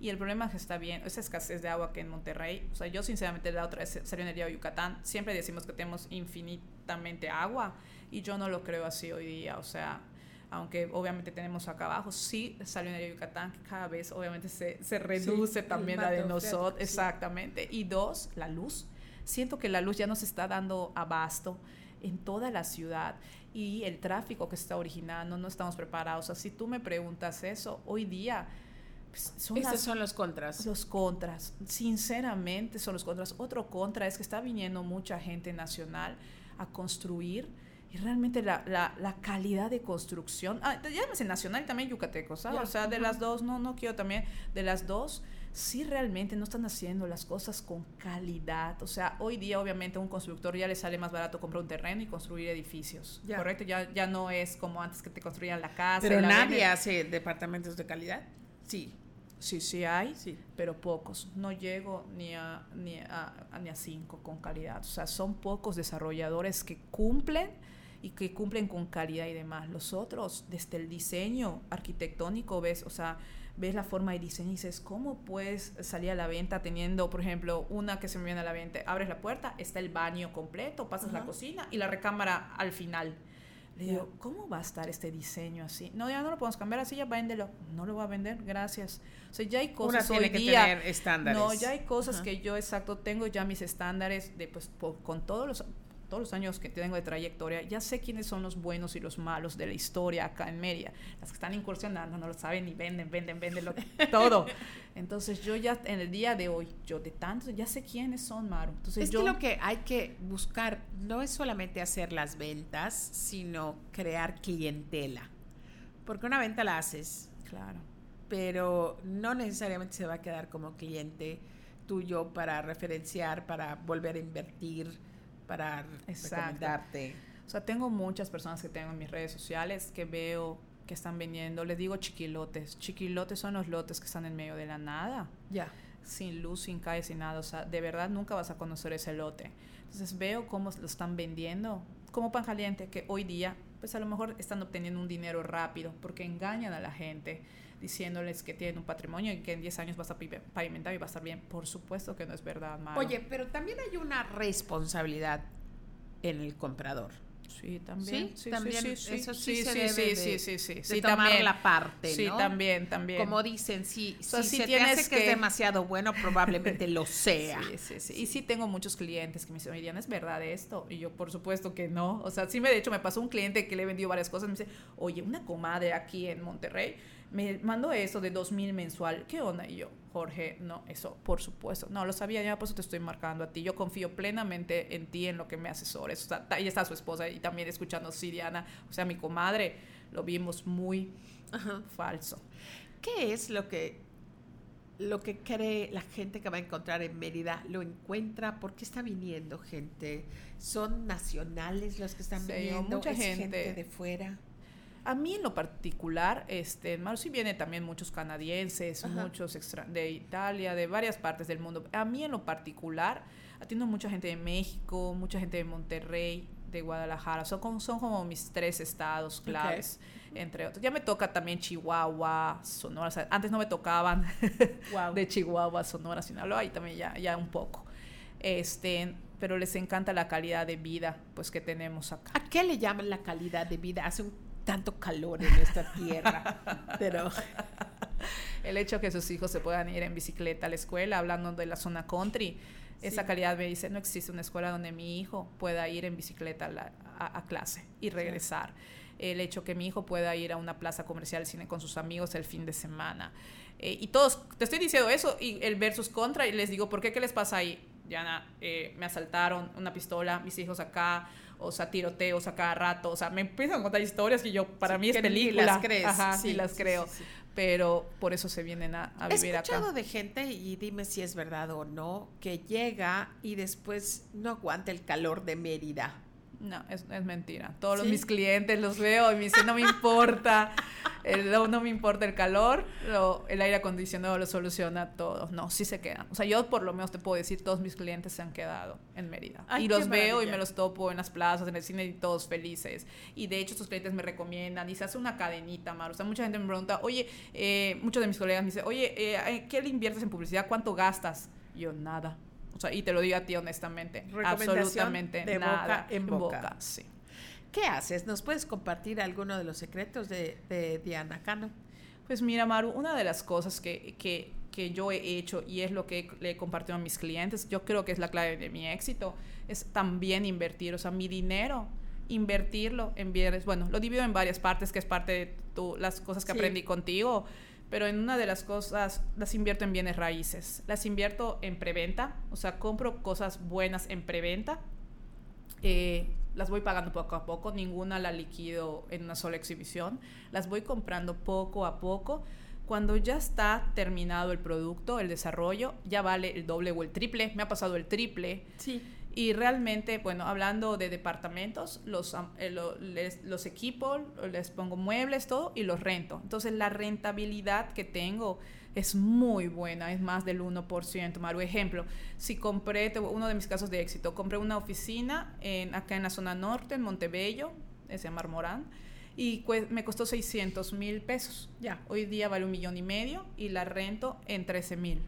Y el problema es que está bien, esa escasez de agua que en Monterrey, o sea, yo sinceramente la otra vez salió en el día de Yucatán, siempre decimos que tenemos infinitamente agua y yo no lo creo así hoy día, o sea, aunque obviamente tenemos acá abajo, sí salió en el Yucatán, que cada vez obviamente se, se reduce también la de nosotros, exactamente. Y dos, la luz siento que la luz ya nos está dando abasto en toda la ciudad y el tráfico que se está originando, no estamos preparados. O sea, si tú me preguntas eso, hoy día... Pues, son Estos son los contras. Los contras, sinceramente son los contras. Otro contra es que está viniendo mucha gente nacional a construir y realmente la, la, la calidad de construcción, ah, llámese nacional y también yucateco, ¿sabes? o sea, de las dos, no, no quiero también, de las dos, si realmente no están haciendo las cosas con calidad. O sea, hoy día obviamente a un constructor ya le sale más barato comprar un terreno y construir edificios, ¿correcto? Ya, ya no es como antes que te construían la casa. Pero nadie hace departamentos de calidad. Sí. Sí, sí hay, sí. pero pocos. No llego ni a, ni, a, ni a cinco con calidad. O sea, son pocos desarrolladores que cumplen y que cumplen con calidad y demás. Los otros, desde el diseño arquitectónico, ves, o sea, ves la forma de diseño y dices, ¿cómo puedes salir a la venta teniendo, por ejemplo, una que se me viene a la venta? Abres la puerta, está el baño completo, pasas la cocina y la recámara al final. Le digo, ¿cómo va a estar este diseño así? No, ya no lo podemos cambiar así, ya véndelo. No lo va a vender, gracias. O sea, ya hay cosas Una tiene que tener estándares. No, ya hay cosas que yo, exacto, tengo ya mis estándares de, pues, con todos los todos los años que tengo de trayectoria, ya sé quiénes son los buenos y los malos de la historia acá en Mérida. Las que están incursionando no lo saben ni venden, venden, venden lo, todo. Entonces yo ya en el día de hoy, yo de tanto, ya sé quiénes son, Maru. Entonces es yo, que lo que hay que buscar no es solamente hacer las ventas, sino crear clientela. Porque una venta la haces. Claro. Pero no necesariamente se va a quedar como cliente tuyo para referenciar, para volver a invertir para recomendarte. O sea, tengo muchas personas que tengo en mis redes sociales que veo que están vendiendo, les digo chiquilotes. Chiquilotes son los lotes que están en medio de la nada. Ya. Sin luz, sin calle, sin nada. O sea, de verdad nunca vas a conocer ese lote. Entonces veo cómo lo están vendiendo como pan caliente, que hoy día, pues a lo mejor están obteniendo un dinero rápido porque engañan a la gente diciéndoles que tienen un patrimonio y que en 10 años vas a pavimentar y va a estar bien. Por supuesto que no es verdad, Maro. Oye, pero también hay una responsabilidad en el comprador. Sí, también. Sí, también. Sí, sí, eso sí, sí, sí, se sí, sí, sí, sí, sí, tomar la parte, ¿no? Sí, también, también. Como dicen, si, o sea, si, si se tienes te hace que, que- es demasiado bueno, probablemente lo sea. Sí, sí, sí. Y sí tengo muchos clientes que me dicen, Miriam, ¿es verdad esto? Y yo, por supuesto que no. O sea, sí me, de hecho, me pasó un cliente que le he vendido varias cosas. Me dice, oye, una comadre aquí en Monterrey me mandó eso de 2000 mensual. ¿Qué onda? Y yo, Jorge, no, eso, por supuesto. No, lo sabía ya, por eso te estoy marcando a ti. Yo confío plenamente en ti, en lo que me asesores. O sea, ahí está su esposa y también escuchando, sí, Diana. O sea, mi comadre, lo vimos muy falso. ¿Qué es lo que lo que cree la gente que va a encontrar en Mérida? ¿Lo encuentra? ¿Por qué está viniendo gente? ¿Son nacionales los que están Sí, viniendo? mucha ¿Es gente. de fuera? A mí en lo particular, este, en Maru sí viene también muchos canadienses, Ajá. muchos extra de Italia, de varias partes del mundo. A mí en lo particular, atiendo mucha gente de México, mucha gente de Monterrey, de Guadalajara. Son como, son como mis tres estados claves, entre otros. Ya me toca también Chihuahua, Sonora. o sea, antes no me tocaban de Chihuahua, Sonora, Sinaloa, y también ya, ya un poco. Este, pero les encanta la calidad de vida pues que tenemos acá. ¿A qué le llaman la calidad de vida? Hace un tanto calor en esta tierra, pero el hecho que sus hijos se puedan ir en bicicleta a la escuela, hablando de la zona country, esa calidad me dice, no existe una escuela donde mi hijo pueda ir en bicicleta a, clase y regresar. El hecho que mi hijo pueda ir a una plaza comercial cine con sus amigos el fin de semana. Eh, y todos, te estoy diciendo eso y el versus contra y les digo, ¿por qué? ¿Qué les pasa ahí? Yana, eh, me asaltaron una pistola, mis hijos acá, o sea, tiroteos a cada rato, o sea, me empiezan a contar historias que yo, para mí es película. las crees. Ajá, sí, las creo. Pero por eso se vienen a, a vivir acá. He escuchado de gente, y dime si es verdad o no, que llega y después no aguanta el calor de Mérida. No, es, es mentira. Todos mis clientes los veo y me dicen, no me importa, el, no, me importa el calor, el aire acondicionado lo soluciona todo. No, sí se quedan. O sea, yo por lo menos te puedo decir, todos mis clientes se han quedado en Mérida. y los veo y me los topo en las plazas, en el cine y todos felices. Y de hecho, estos clientes me recomiendan y se hace una cadenita, Mar. O sea, mucha gente me pregunta, oye, eh, muchos de mis colegas me dicen, oye, eh, ¿qué le inviertes en publicidad? ¿Cuánto gastas? yo, nada o sea, y te lo digo a ti honestamente. Absolutamente de nada. Boca en boca. sí. ¿Qué haces? ¿Nos puedes compartir alguno de los secretos de, Diana Cano? Pues mira, Maru, una de las cosas que, que, que yo he hecho y es lo que le he compartido a mis clientes, yo creo que es la clave de mi éxito, es también invertir, o sea, mi dinero, invertirlo en bienes. Bueno, lo divido en varias partes, que es parte de tu, las cosas que aprendí contigo pero en una de las cosas las invierto en bienes raíces. Las invierto en preventa, o sea, compro cosas buenas en preventa. Eh, las voy pagando poco a poco, ninguna la liquido en una sola exhibición. Las voy comprando poco a poco. Cuando ya está terminado el producto, el desarrollo, ya vale el doble o el triple. Me ha pasado el triple. Sí. Y realmente, bueno, hablando de departamentos, los, eh, les, los equipo, les pongo muebles, todo, y los rento. Entonces, la rentabilidad que tengo es muy buena, es más del 1%. Maru, ejemplo, si compré, uno de mis casos de éxito, compré una oficina en, acá en la zona norte, en Montebello, se llama Marmorán, y me costó 600 mil pesos. Ya, hoy día vale un millón y medio y la rento en 13 mil.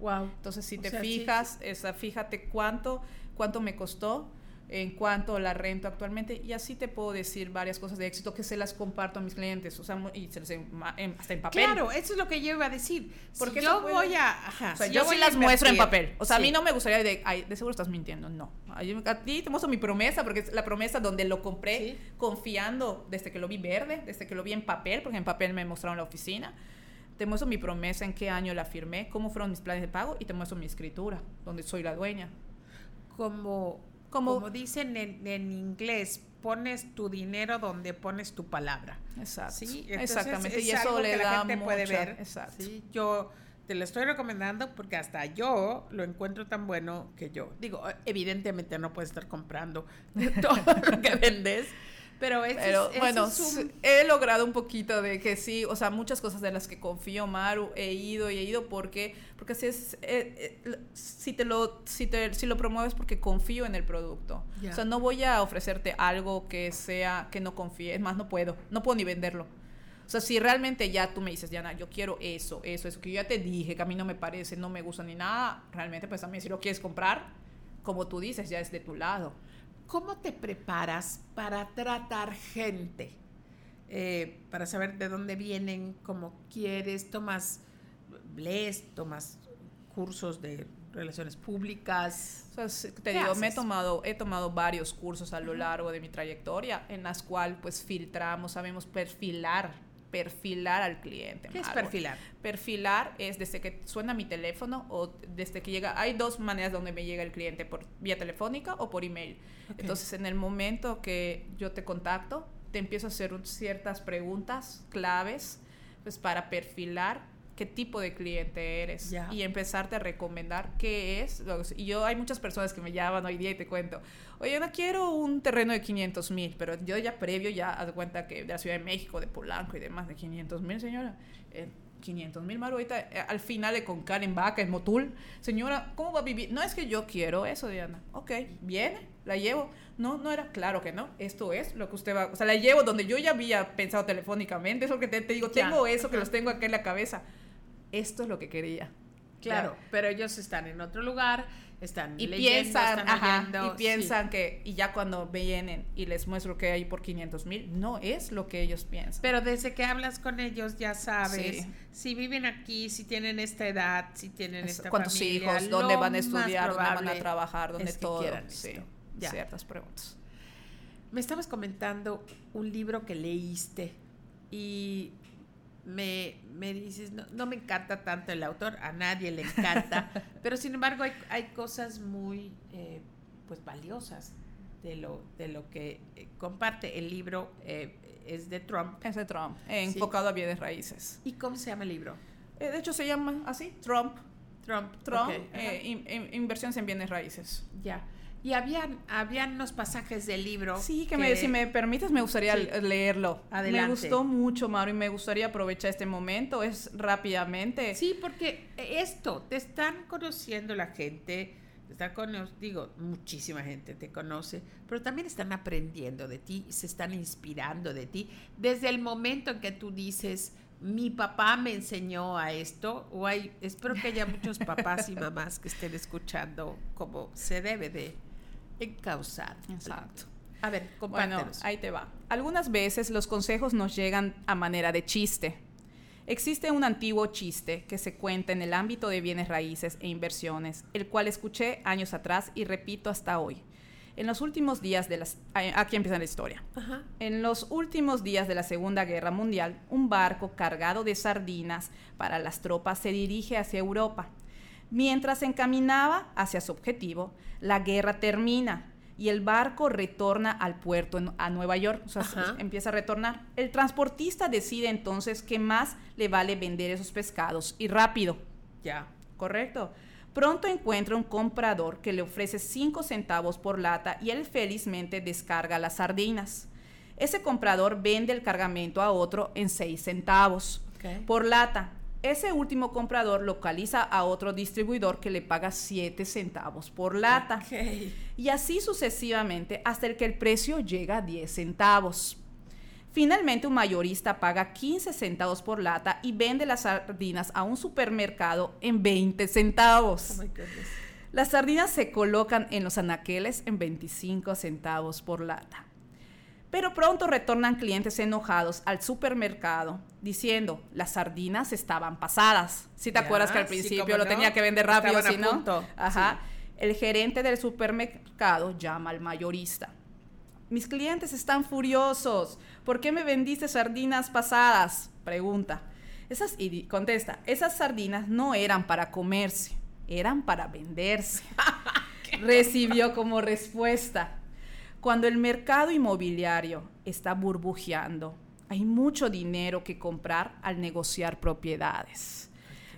Wow. Entonces, si te fijas, esa, fíjate cuánto, cuánto me costó, en cuanto la rento actualmente, y así te puedo decir varias cosas de éxito que se las comparto a mis clientes, o sea, y se las hasta en papel. Claro, eso es lo que yo iba a decir. Porque yo voy a. o sea, yo, sí las muestro en papel. O sea, a mí no me gustaría de, ay, de seguro estás mintiendo. No. A ti te muestro mi promesa, porque es la promesa donde lo compré confiando desde que lo vi verde, desde que lo vi en papel, porque en papel me mostraron la oficina te muestro mi promesa, en qué año la firmé, cómo fueron mis planes de pago y te muestro mi escritura, donde soy la dueña. Como, como, dicen en, inglés, pones tu dinero donde pones tu palabra. Exacto. ¿sí? Exactamente. y eso le da la puede ver. Exacto. Yo te lo estoy recomendando porque hasta yo lo encuentro tan bueno que yo. Digo, evidentemente no puedes estar comprando todo lo que vendes. Pero, bueno, he logrado un poquito de que sí, o sea, muchas cosas de las que confío, Maru, he ido y he ido porque, porque si, es, eh, eh, si, te lo, si, te, si lo promueves porque confío en el producto. O sea, no voy a ofrecerte algo que sea, que no confíe, es más, no puedo, no puedo ni venderlo. O sea, si realmente ya tú me dices, Diana, yo quiero eso, eso, eso, que yo ya te dije, que a mí no me parece, no me gusta ni nada, realmente pues también si lo quieres comprar, como tú dices, ya es de tu lado. ¿Cómo te preparas para tratar gente? Eh, para saber de dónde vienen, cómo quieres, tomas, lees, tomas cursos de relaciones públicas. te digo, me he tomado, he tomado varios cursos a lo largo de mi trayectoria en las cuales pues filtramos, sabemos perfilar perfilar al cliente. ¿Qué es perfilar? Perfilar es desde que suena mi teléfono o desde que llega. Hay dos maneras donde me llega el cliente, por vía telefónica o por email. Entonces, en el momento que yo te contacto, te empiezo a hacer ciertas preguntas claves pues, para perfilar qué tipo de cliente eres y empezarte a recomendar qué es. Y yo, hay muchas personas que me llaman hoy día y te cuento, oye, no quiero un terreno de 500 mil, pero yo ya previo ya haz cuenta que de la Ciudad de México, de Polanco y demás, de 500 mil, señora. 500 eh, mil, Maru, ahorita eh, al final de con Karen Vaca en Motul, señora, ¿cómo va a vivir? No es que yo quiero eso, Diana. Ok, viene, la llevo. No, no era claro que no. Esto es lo que usted va. O sea, la llevo donde yo ya había pensado telefónicamente. Eso que te, digo, tengo eso que los tengo aquí en la cabeza esto es lo que quería. Claro, pero ellos están en otro lugar, están y leyendo, piensan, están ajá, y sí. piensan que, y ya cuando vienen y les muestro que hay por 500 mil, no es lo que ellos piensan. Pero desde que hablas con ellos ya sabes Sí. si viven aquí, si tienen esta edad, si tienen Es- esta ¿Cuántos familia, hijos? ¿Dónde van a estudiar? ¿Dónde van a trabajar? ¿Dónde es que todo? Sí, esto. Ya. ciertas preguntas. Me estabas comentando un libro que leíste y me, me dices, no, no me encanta tanto el autor, a nadie le encanta, pero sin embargo hay, hay cosas muy eh, pues valiosas de lo, de lo que eh, comparte. El libro eh, es de Trump. Es de Trump, eh, enfocado a bienes raíces. ¿Y cómo se llama el libro? De hecho, se llama así, Trump. Trump. Trump, ok, ajá. eh, in- in- inversiones en bienes raíces. Ya. Y habían, habían unos pasajes del libro. Sí, que, me, si me permites, me gustaría Sí. leerlo. Adelante. Me gustó mucho, Mauro, y me gustaría aprovechar este momento. Es rápidamente. Sí, porque esto, te están conociendo la gente, te están cono- digo, muchísima gente te conoce, pero también están aprendiendo de ti, se están inspirando de ti. Desde el momento en que tú dices, mi papá me enseñó a esto, o hay, espero que haya muchos papás y mamás que estén escuchando como se debe de encauzar. Exacto. A ver, Bueno, compártenos. ahí te va. Algunas veces los consejos nos llegan a manera de chiste. Existe un antiguo chiste que se cuenta en el ámbito de bienes raíces e inversiones, el cual escuché años atrás y repito hasta hoy. En los últimos días de las... Aquí empieza la historia. Ajá. En los últimos días de la Segunda Guerra Mundial, un barco cargado de sardinas para las tropas se dirige hacia Europa. Mientras se encaminaba hacia su objetivo, la guerra termina y el barco retorna al puerto en- a Nueva York, o sea, Ajá. empieza a retornar. El transportista decide entonces que más le vale vender esos pescados y rápido. Ya. ¿correcto? Pronto encuentra un comprador que le ofrece 5 centavos por lata y él felizmente descarga las sardinas. Ese comprador vende el cargamento a otro en 6 centavos por lata. Ese último comprador localiza a otro distribuidor que le paga 7 centavos por lata. Y así sucesivamente hasta el que el precio llega a 10 centavos. Finalmente un mayorista paga 15 centavos por lata y vende las sardinas a un supermercado en 20 centavos. Oh my goodness. Las sardinas se colocan en los anaqueles en 25 centavos por lata. Pero pronto retornan clientes enojados al supermercado diciendo, las sardinas estaban pasadas. Si te Ya, acuerdas que al principio lo no. tenía que vender rápido, si no. punto, Ajá. El gerente del supermercado llama al mayorista. Mis clientes están furiosos. ¿Por qué me vendiste sardinas pasadas? Pregunta. Esas, y contesta, esas sardinas no eran para comerse, eran para venderse. Recibió como respuesta. Cuando el mercado inmobiliario está burbujeando, hay mucho dinero que comprar al negociar propiedades.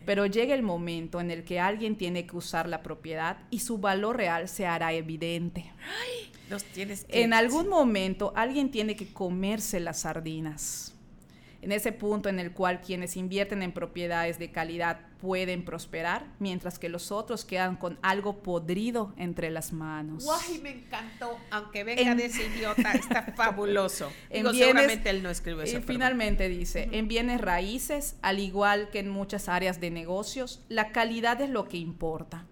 Pero llega el momento en el que alguien tiene que usar la propiedad y su valor real se hará evidente. Los tienes que... En algún momento alguien tiene que comerse las sardinas. En ese punto en el cual quienes invierten en propiedades de calidad pueden prosperar, mientras que los otros quedan con algo podrido entre las manos. Guay, me encantó. Aunque venga En- de ese idiota, está fabuloso. En Digo, bienes- seguramente él no escribió eso. Y finalmente dice, en bienes raíces, al igual que en muchas áreas de negocios, la calidad es lo que importa.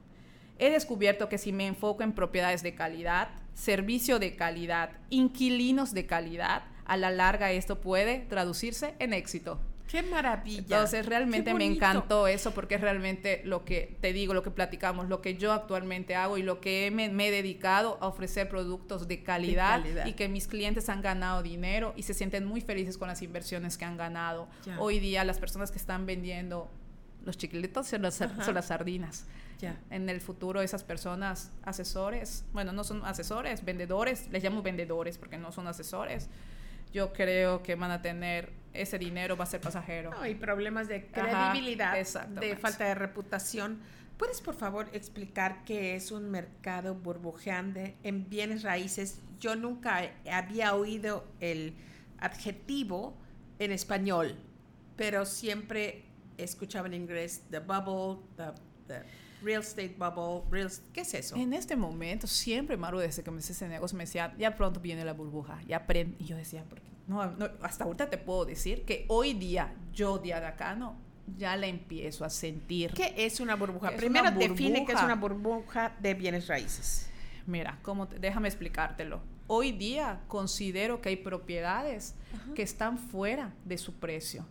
He descubierto que si me enfoco en propiedades de calidad, servicio de calidad, inquilinos de calidad, a la larga esto puede traducirse en éxito. ¡Qué maravilla! Entonces realmente me encantó eso porque es realmente lo que te digo, lo que platicamos, lo que yo actualmente hago y lo que me, me he dedicado a ofrecer productos de calidad, calidad. y que mis clientes han ganado dinero y se sienten muy felices con las inversiones que han ganado. Ya. Hoy día las personas que están vendiendo los chiquilitos son las, son las sardinas. Ya. En el futuro esas personas, asesores, bueno, no son asesores, vendedores, les llamo vendedores porque no son asesores. Yo creo que van a tener ese dinero, va a ser pasajero. No, y problemas de Ajá, credibilidad, de falta de reputación. ¿Puedes, por favor, explicar qué es un mercado burbujeante en bienes raíces? Yo nunca había oído el adjetivo en español, pero siempre escuchaba en inglés the bubble, the, the real estate bubble, real, ¿qué es eso? En este momento, siempre Maru, desde que empecé ese negocio, me decía, ya pronto viene la burbuja, ya aprende. Y yo decía, ¿por qué? No, no, hasta ahorita te puedo decir que hoy día, yo, Diana Cano, ya la empiezo a sentir. ¿Qué es una burbuja? ¿Qué es Primero una define qué es una burbuja de bienes raíces. Mira, cómo te- déjame explicártelo. Hoy día considero que hay propiedades que están fuera de su precio.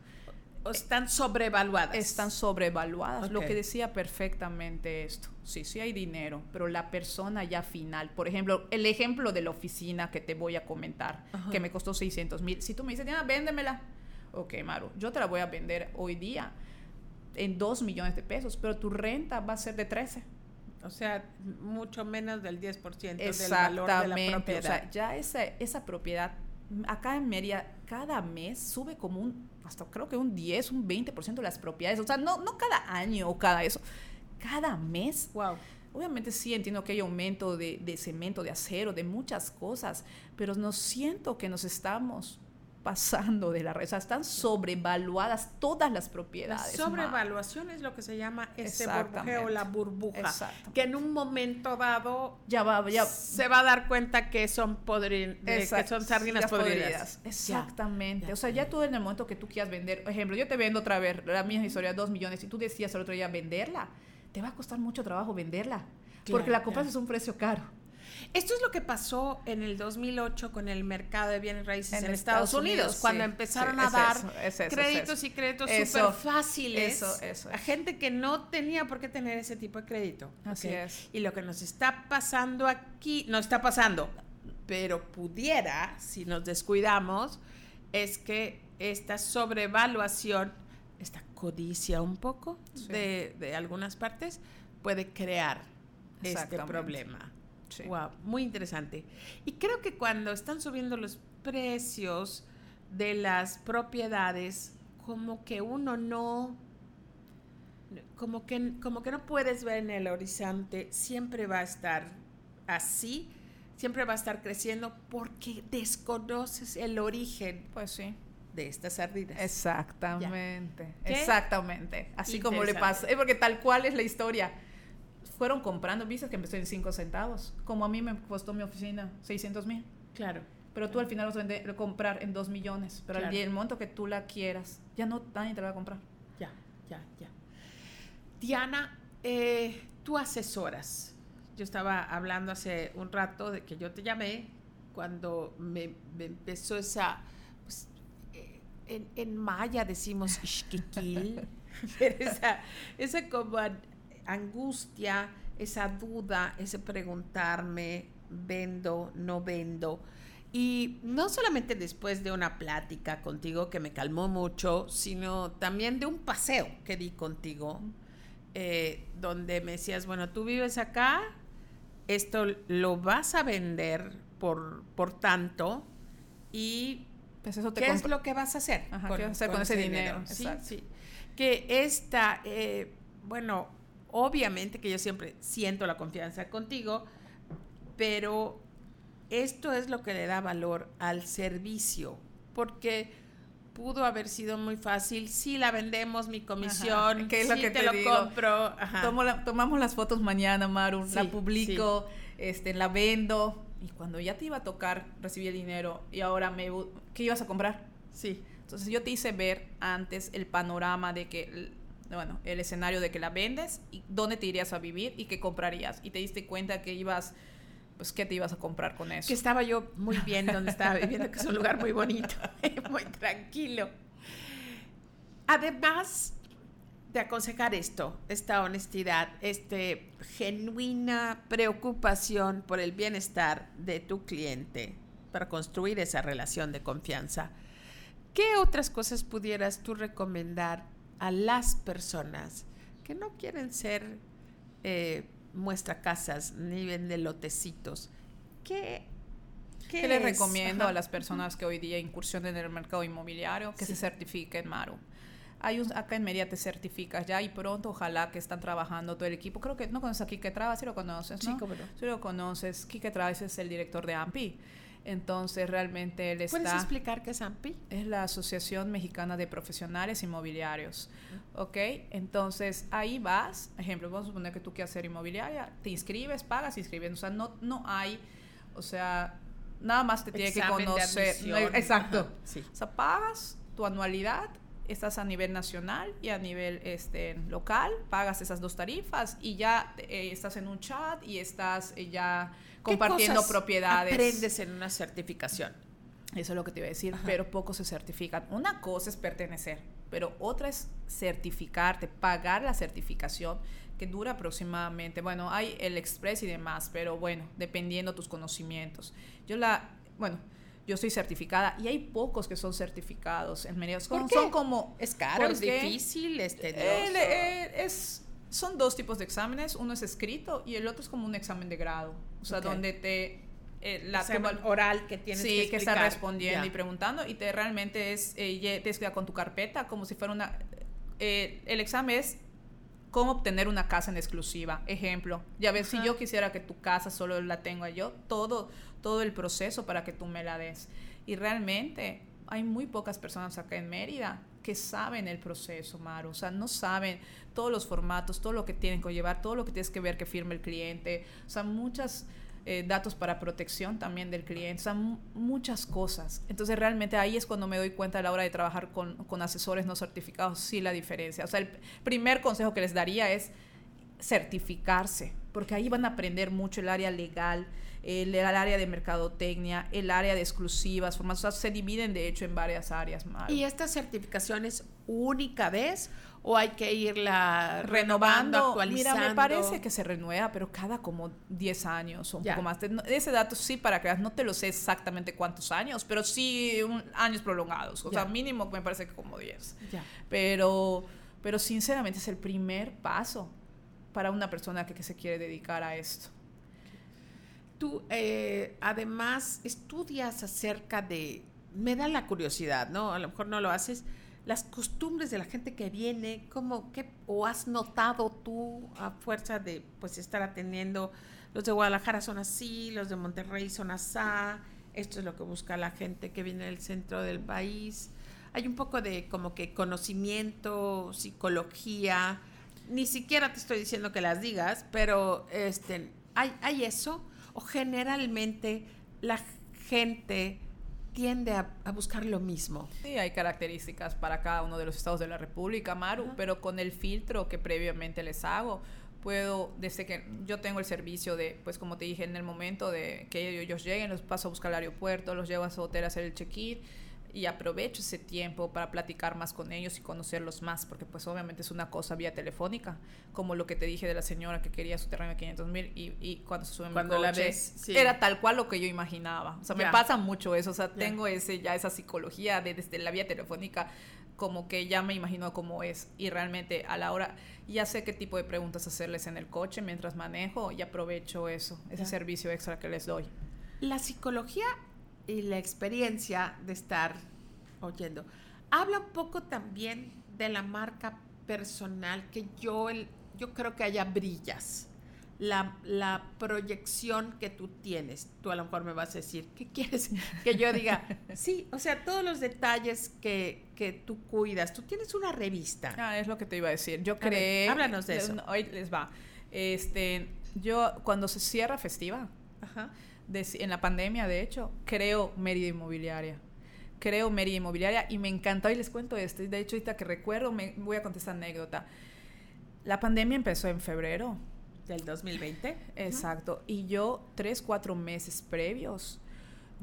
O están sobrevaluadas. Están sobrevaluadas. Lo que decía perfectamente esto. Sí, sí hay dinero, pero la persona ya final, por ejemplo, el ejemplo de la oficina que te voy a comentar, Ajá. que me costó 600 mil. Si tú me dices, Diana, véndemela. Ok, Maru, yo te la voy a vender hoy día en 2 millones de pesos, pero tu renta va a ser de 13. O sea, mucho menos del 10% del valor de la Exactamente. propiedad. O sea, ya esa, esa propiedad, acá en Mérida, cada mes sube como un, hasta creo que un 10, un 20% de las propiedades. O sea, no, no cada año o cada eso, cada mes. wow. Obviamente sí entiendo que hay aumento de, de cemento, de acero, de muchas cosas, pero no siento que nos estamos pasando de la red. O sea, están sobrevaluadas todas las La propiedades. Ma. sobrevaluación es lo que se llama Exactamente. burbujeo la burbuja. Que en un momento dado Ya va, ya. se va a dar cuenta que son podri- de- que son sardinas las podridas. Exactamente. Ya, o sea, ya tú en el momento que tú quieras vender, por ejemplo, yo te vendo otra vez la misma historia, dos millones, y tú decías el otro día venderla, te va a costar mucho trabajo venderla. porque Claro, la compras claro. es un precio caro. Esto es lo que pasó en el 2008 con el mercado de bienes raíces en, En Estados, Estados Unidos, Unidos, cuando sí, empezaron sí, a dar eso, es eso, es créditos y créditos súper fáciles eso, eso a gente que no tenía por qué tener ese tipo de crédito. Así es. Y lo que nos está pasando aquí, no está pasando, pero pudiera, si nos descuidamos, es que esta sobrevaluación, esta codicia un poco Sí. de, de algunas partes, puede crear este problema. Sí. Wow, muy interesante. Y creo que cuando están subiendo los precios de las propiedades, como que uno no, como que, como que no puedes ver en el horizonte, siempre va a estar así, siempre va a estar creciendo porque desconoces el origen Pues sí. de estas sardinas. Exactamente. Exactamente. Así como le pasa. Porque tal cual es la historia. Fueron comprando, viste que empezó en 5 centavos. Como a mí me costó mi oficina 600 mil. Claro. Pero tú al final vas a vender- comprar en 2 millones. Pero Claro. al el monto que tú la quieras, ya no nadie te la va a comprar. Ya, ya, ya. Diana, eh, tú asesoras. Yo estaba hablando hace un rato de que yo te llamé cuando me, me empezó esa, pues, eh, en, en maya decimos esa, esa como angustia, esa duda, ese preguntarme, vendo, no vendo. Y no solamente después de una plática contigo que me calmó mucho, sino también de un paseo que di contigo, eh, donde me decías, bueno, tú vives acá, esto lo vas a vender por, por tanto, y Pues eso te ¿qué es lo que vas a hacer? Ajá, ¿qué vas a hacer con ese dinero? Sí, sí. Que esta, eh, bueno, obviamente que yo siempre siento la confianza contigo, pero esto es lo que le da valor al servicio, porque pudo haber sido muy fácil, si la vendemos, mi comisión, Ajá, ¿qué es lo sí que te, te lo digo? compro. Ajá. Tomo la- tomamos las fotos mañana, Maru, Sí, la publico, este, la vendo. Y cuando ya te iba a tocar recibir el dinero y ahora me... ¿Qué ibas a comprar? Sí, Entonces yo te hice ver antes el panorama de que, bueno, el escenario de que la vendes y dónde te irías a vivir y qué comprarías. Y te diste cuenta que ibas, pues, ¿qué te ibas a comprar con eso? que estaba yo muy bien donde estaba viviendo, que es un lugar muy bonito, muy tranquilo. Además de aconsejar esto, esta honestidad, este genuina preocupación por el bienestar de tu cliente para construir esa relación de confianza, ¿qué otras cosas pudieras tú recomendar a las personas que no quieren ser eh, muestra casas ni vende lotecitos? ¿Qué, ¿Qué les es? recomiendo Ajá. a las personas que hoy día incursionen en el mercado inmobiliario? Que Sí. se certifiquen, Maru. Hay un, acá en Mérida te certificas ya y pronto ojalá que están trabajando todo el equipo. Creo que no conoces a Quique Traba, sí lo conoces, Sí, ¿no? cómo no. Sí lo conoces. Quique Traba es el director de AMPI. Entonces realmente él ¿Puedes está... explicar qué es AMPI? Es la Asociación Mexicana de Profesionales Inmobiliarios. ¿Ok? Entonces ahí vas, ejemplo, vamos a suponer que tú quieres hacer inmobiliaria, te inscribes, pagas, inscribiendo. O sea, no, no hay, o sea, nada más te tiene que Examen de conocer. admisión. No, exacto. Sí. O sea, pagas tu anualidad estás a nivel nacional y a nivel este, local, pagas esas dos tarifas y ya eh, estás en un chat y estás eh, ya compartiendo propiedades. Aprendes en una certificación. Eso es lo que te iba a decir, pero pocos se certifican. Una cosa es pertenecer, pero otra es certificarte, pagar la certificación que dura aproximadamente, bueno, hay el express y demás, pero bueno, dependiendo tus conocimientos. Yo la, bueno, yo estoy certificada y hay pocos que son certificados en medios. Son, son como... Es caro, es difícil, es eh, es, son dos tipos de exámenes, uno es escrito y el otro es como un examen de grado, o sea, donde te... Eh, la oral que tienes sí, que, que estás respondiendo y preguntando y te realmente es, eh, te escribes con tu carpeta como si fuera una... Eh, el examen es cómo obtener una casa en exclusiva. Ejemplo, ya ves, si yo quisiera que tu casa solo la tenga yo, todo, todo el proceso para que tú me la des. Y realmente hay muy pocas personas acá en Mérida que saben el proceso, Maru. O sea, no saben todos los formatos, todo lo que tienen que llevar, todo lo que tienes que ver que firme el cliente. O sea, muchas eh, datos para protección también del cliente, o sea, muchas cosas. Entonces, realmente ahí es cuando me doy cuenta a la hora de trabajar con, con asesores no certificados, sí la diferencia. O sea, el primer consejo que les daría es certificarse, porque ahí van a aprender mucho el área legal, el, el, área de mercadotecnia, el área de exclusivas, formas, o sea, se dividen de hecho en varias áreas. más. ¿Y esta certificación es única vez o hay que irla renovando, actualizando? Mira, me parece que se renueva, pero cada como 10 años o un poco más. Ese dato sí, para que no te lo sé exactamente cuántos años, pero sí años prolongados. O sea, mínimo me parece que como 10. Pero, pero sinceramente es el primer paso para una persona que, que se quiere dedicar a esto. Tú, eh, además, estudias acerca de, me da la curiosidad, ¿no? A lo mejor no lo haces, las costumbres de la gente que viene, ¿cómo, qué, o has notado tú a fuerza de, pues, estar atendiendo, los de Guadalajara son así, los de Monterrey son asá, esto es lo que busca la gente que viene del centro del país. Hay un poco de como que conocimiento, psicología, ni siquiera te estoy diciendo que las digas, pero este, hay, hay eso o generalmente la gente tiende a, buscar lo mismo. Sí, hay características para cada uno de los estados de la República, Maru, pero con el filtro que previamente les hago, puedo, desde que yo tengo el servicio de, pues como te dije, en el momento de que ellos lleguen, los paso a buscar al aeropuerto, los llevo a su hotel a hacer el check-in, y aprovecho ese tiempo para platicar más con ellos y conocerlos más, porque pues obviamente es una cosa vía telefónica, como lo que te dije de la señora que quería su terreno de 500 mil y, y, cuando se sube cuando la ves, era tal cual lo que yo imaginaba. O sea, me pasa mucho eso, o sea, tengo ese ya esa psicología de, desde la vía telefónica como que ya me imagino cómo es y realmente a la hora ya sé qué tipo de preguntas hacerles en el coche mientras manejo y aprovecho eso, ese servicio extra que les doy. La psicología y la experiencia de estar oyendo. Habla un poco también de la marca personal que yo, el, yo creo que allá brillas. La, la, proyección que tú tienes. Tú a lo mejor me vas a decir, ¿qué quieres que yo diga? Sí, o sea, todos los detalles que, que tú cuidas. Tú tienes una revista. Ah, es lo que te iba a decir. Yo creé... háblanos de eso. Hoy les va. Este, yo, cuando se cierra festiva, Ajá en la pandemia, de hecho, creo Mérida Inmobiliaria. Creo Mérida Inmobiliaria y me encantó y les cuento esto. De hecho, ahorita que recuerdo, me voy a contar esta anécdota. La pandemia empezó en febrero. ¿Del 2020? Exacto. Y yo, tres, cuatro meses previos,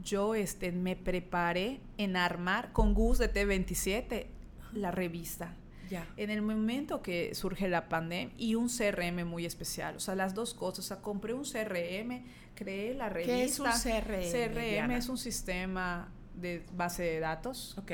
yo este, me preparé en armar con Gus de T27 la revista. Ya. En el momento que surge la pandemia y un CRM muy especial, o sea, las dos cosas, o sea, compré un CRM creé la revista. ¿Qué es un CRM? CRM es un sistema de base de datos. Ok.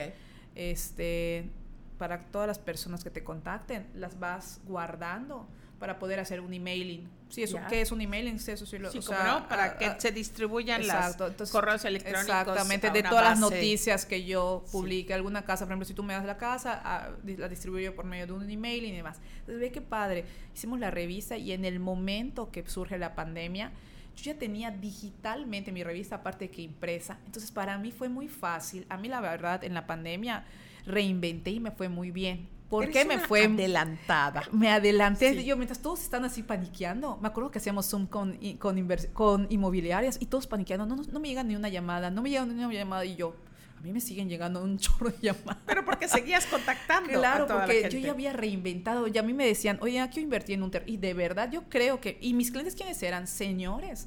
Este, para todas las personas que te contacten, las vas guardando para poder hacer un emailing. Sí, eso, ¿qué es un emailing? Sí, eso sí lo, o sea, para que se distribuyan los correos electrónicos. Exactamente, de todas las noticias que yo publique. Alguna casa, por ejemplo, si tú me das la casa, ah, la distribuyo por medio de un emailing y demás. Entonces, ve qué padre. Hicimos la revista y en el momento que surge la pandemia, yo ya tenía digitalmente mi revista, aparte que impresa. Entonces, para mí fue muy fácil. A mí, la verdad, en la pandemia reinventé y me fue muy bien. ¿Por qué me fue adelantada? Me adelanté. Yo, mientras todos están así paniqueando, me acuerdo que hacíamos Zoom con, con, con inmobiliarias y todos paniqueando. No, no, no me llega ni una llamada, no me llega ni una llamada. Y yo, a mí me siguen llegando un chorro de llamadas. Pero porque seguías contactando. Claro, porque yo ya había reinventado, ya a mí me decían, oye, quiero invertir en un terreno. Y de verdad yo creo que, y mis clientes quiénes eran, señores,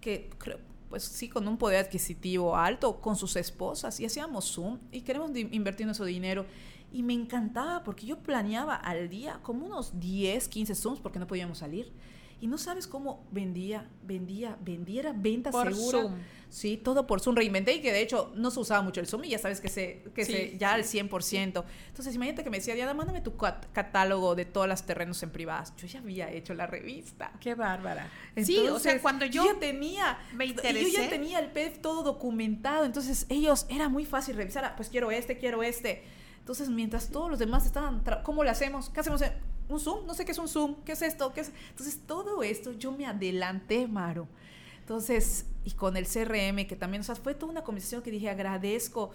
que creo, pues sí, con un poder adquisitivo alto, con sus esposas, y hacíamos Zoom, y queremos invertir nuestro dinero. Y me encantaba porque yo planeaba al día como unos 10, 15 Zooms porque no podíamos salir. Y no sabes cómo vendía, vendía, vendiera venta por segura. Zoom. Sí, todo por Zoom. Reinventé y que de hecho no se usaba mucho el Zoom y ya sabes que se, que Sí, se ya sí. al 100%. Entonces, imagínate que me decía, Diana, mándame tu cat- catálogo de todos los terrenos en privadas. Yo ya había hecho la revista. Qué bárbara. sí, o Entonces, sea, cuando yo, ya tenía, me y yo interesé. ya tenía el PDF todo documentado, entonces ellos era muy fácil revisar, ah, pues quiero este, quiero este. Entonces, mientras todos los demás estaban, ¿cómo lo hacemos? ¿Qué hacemos? ¿Un Zoom? No sé qué es un Zoom, ¿qué es esto? ¿Qué es? Entonces, todo esto yo me adelanté, Maro. Entonces, y con el CRM, que también, o sea, fue toda una conversación que dije, agradezco,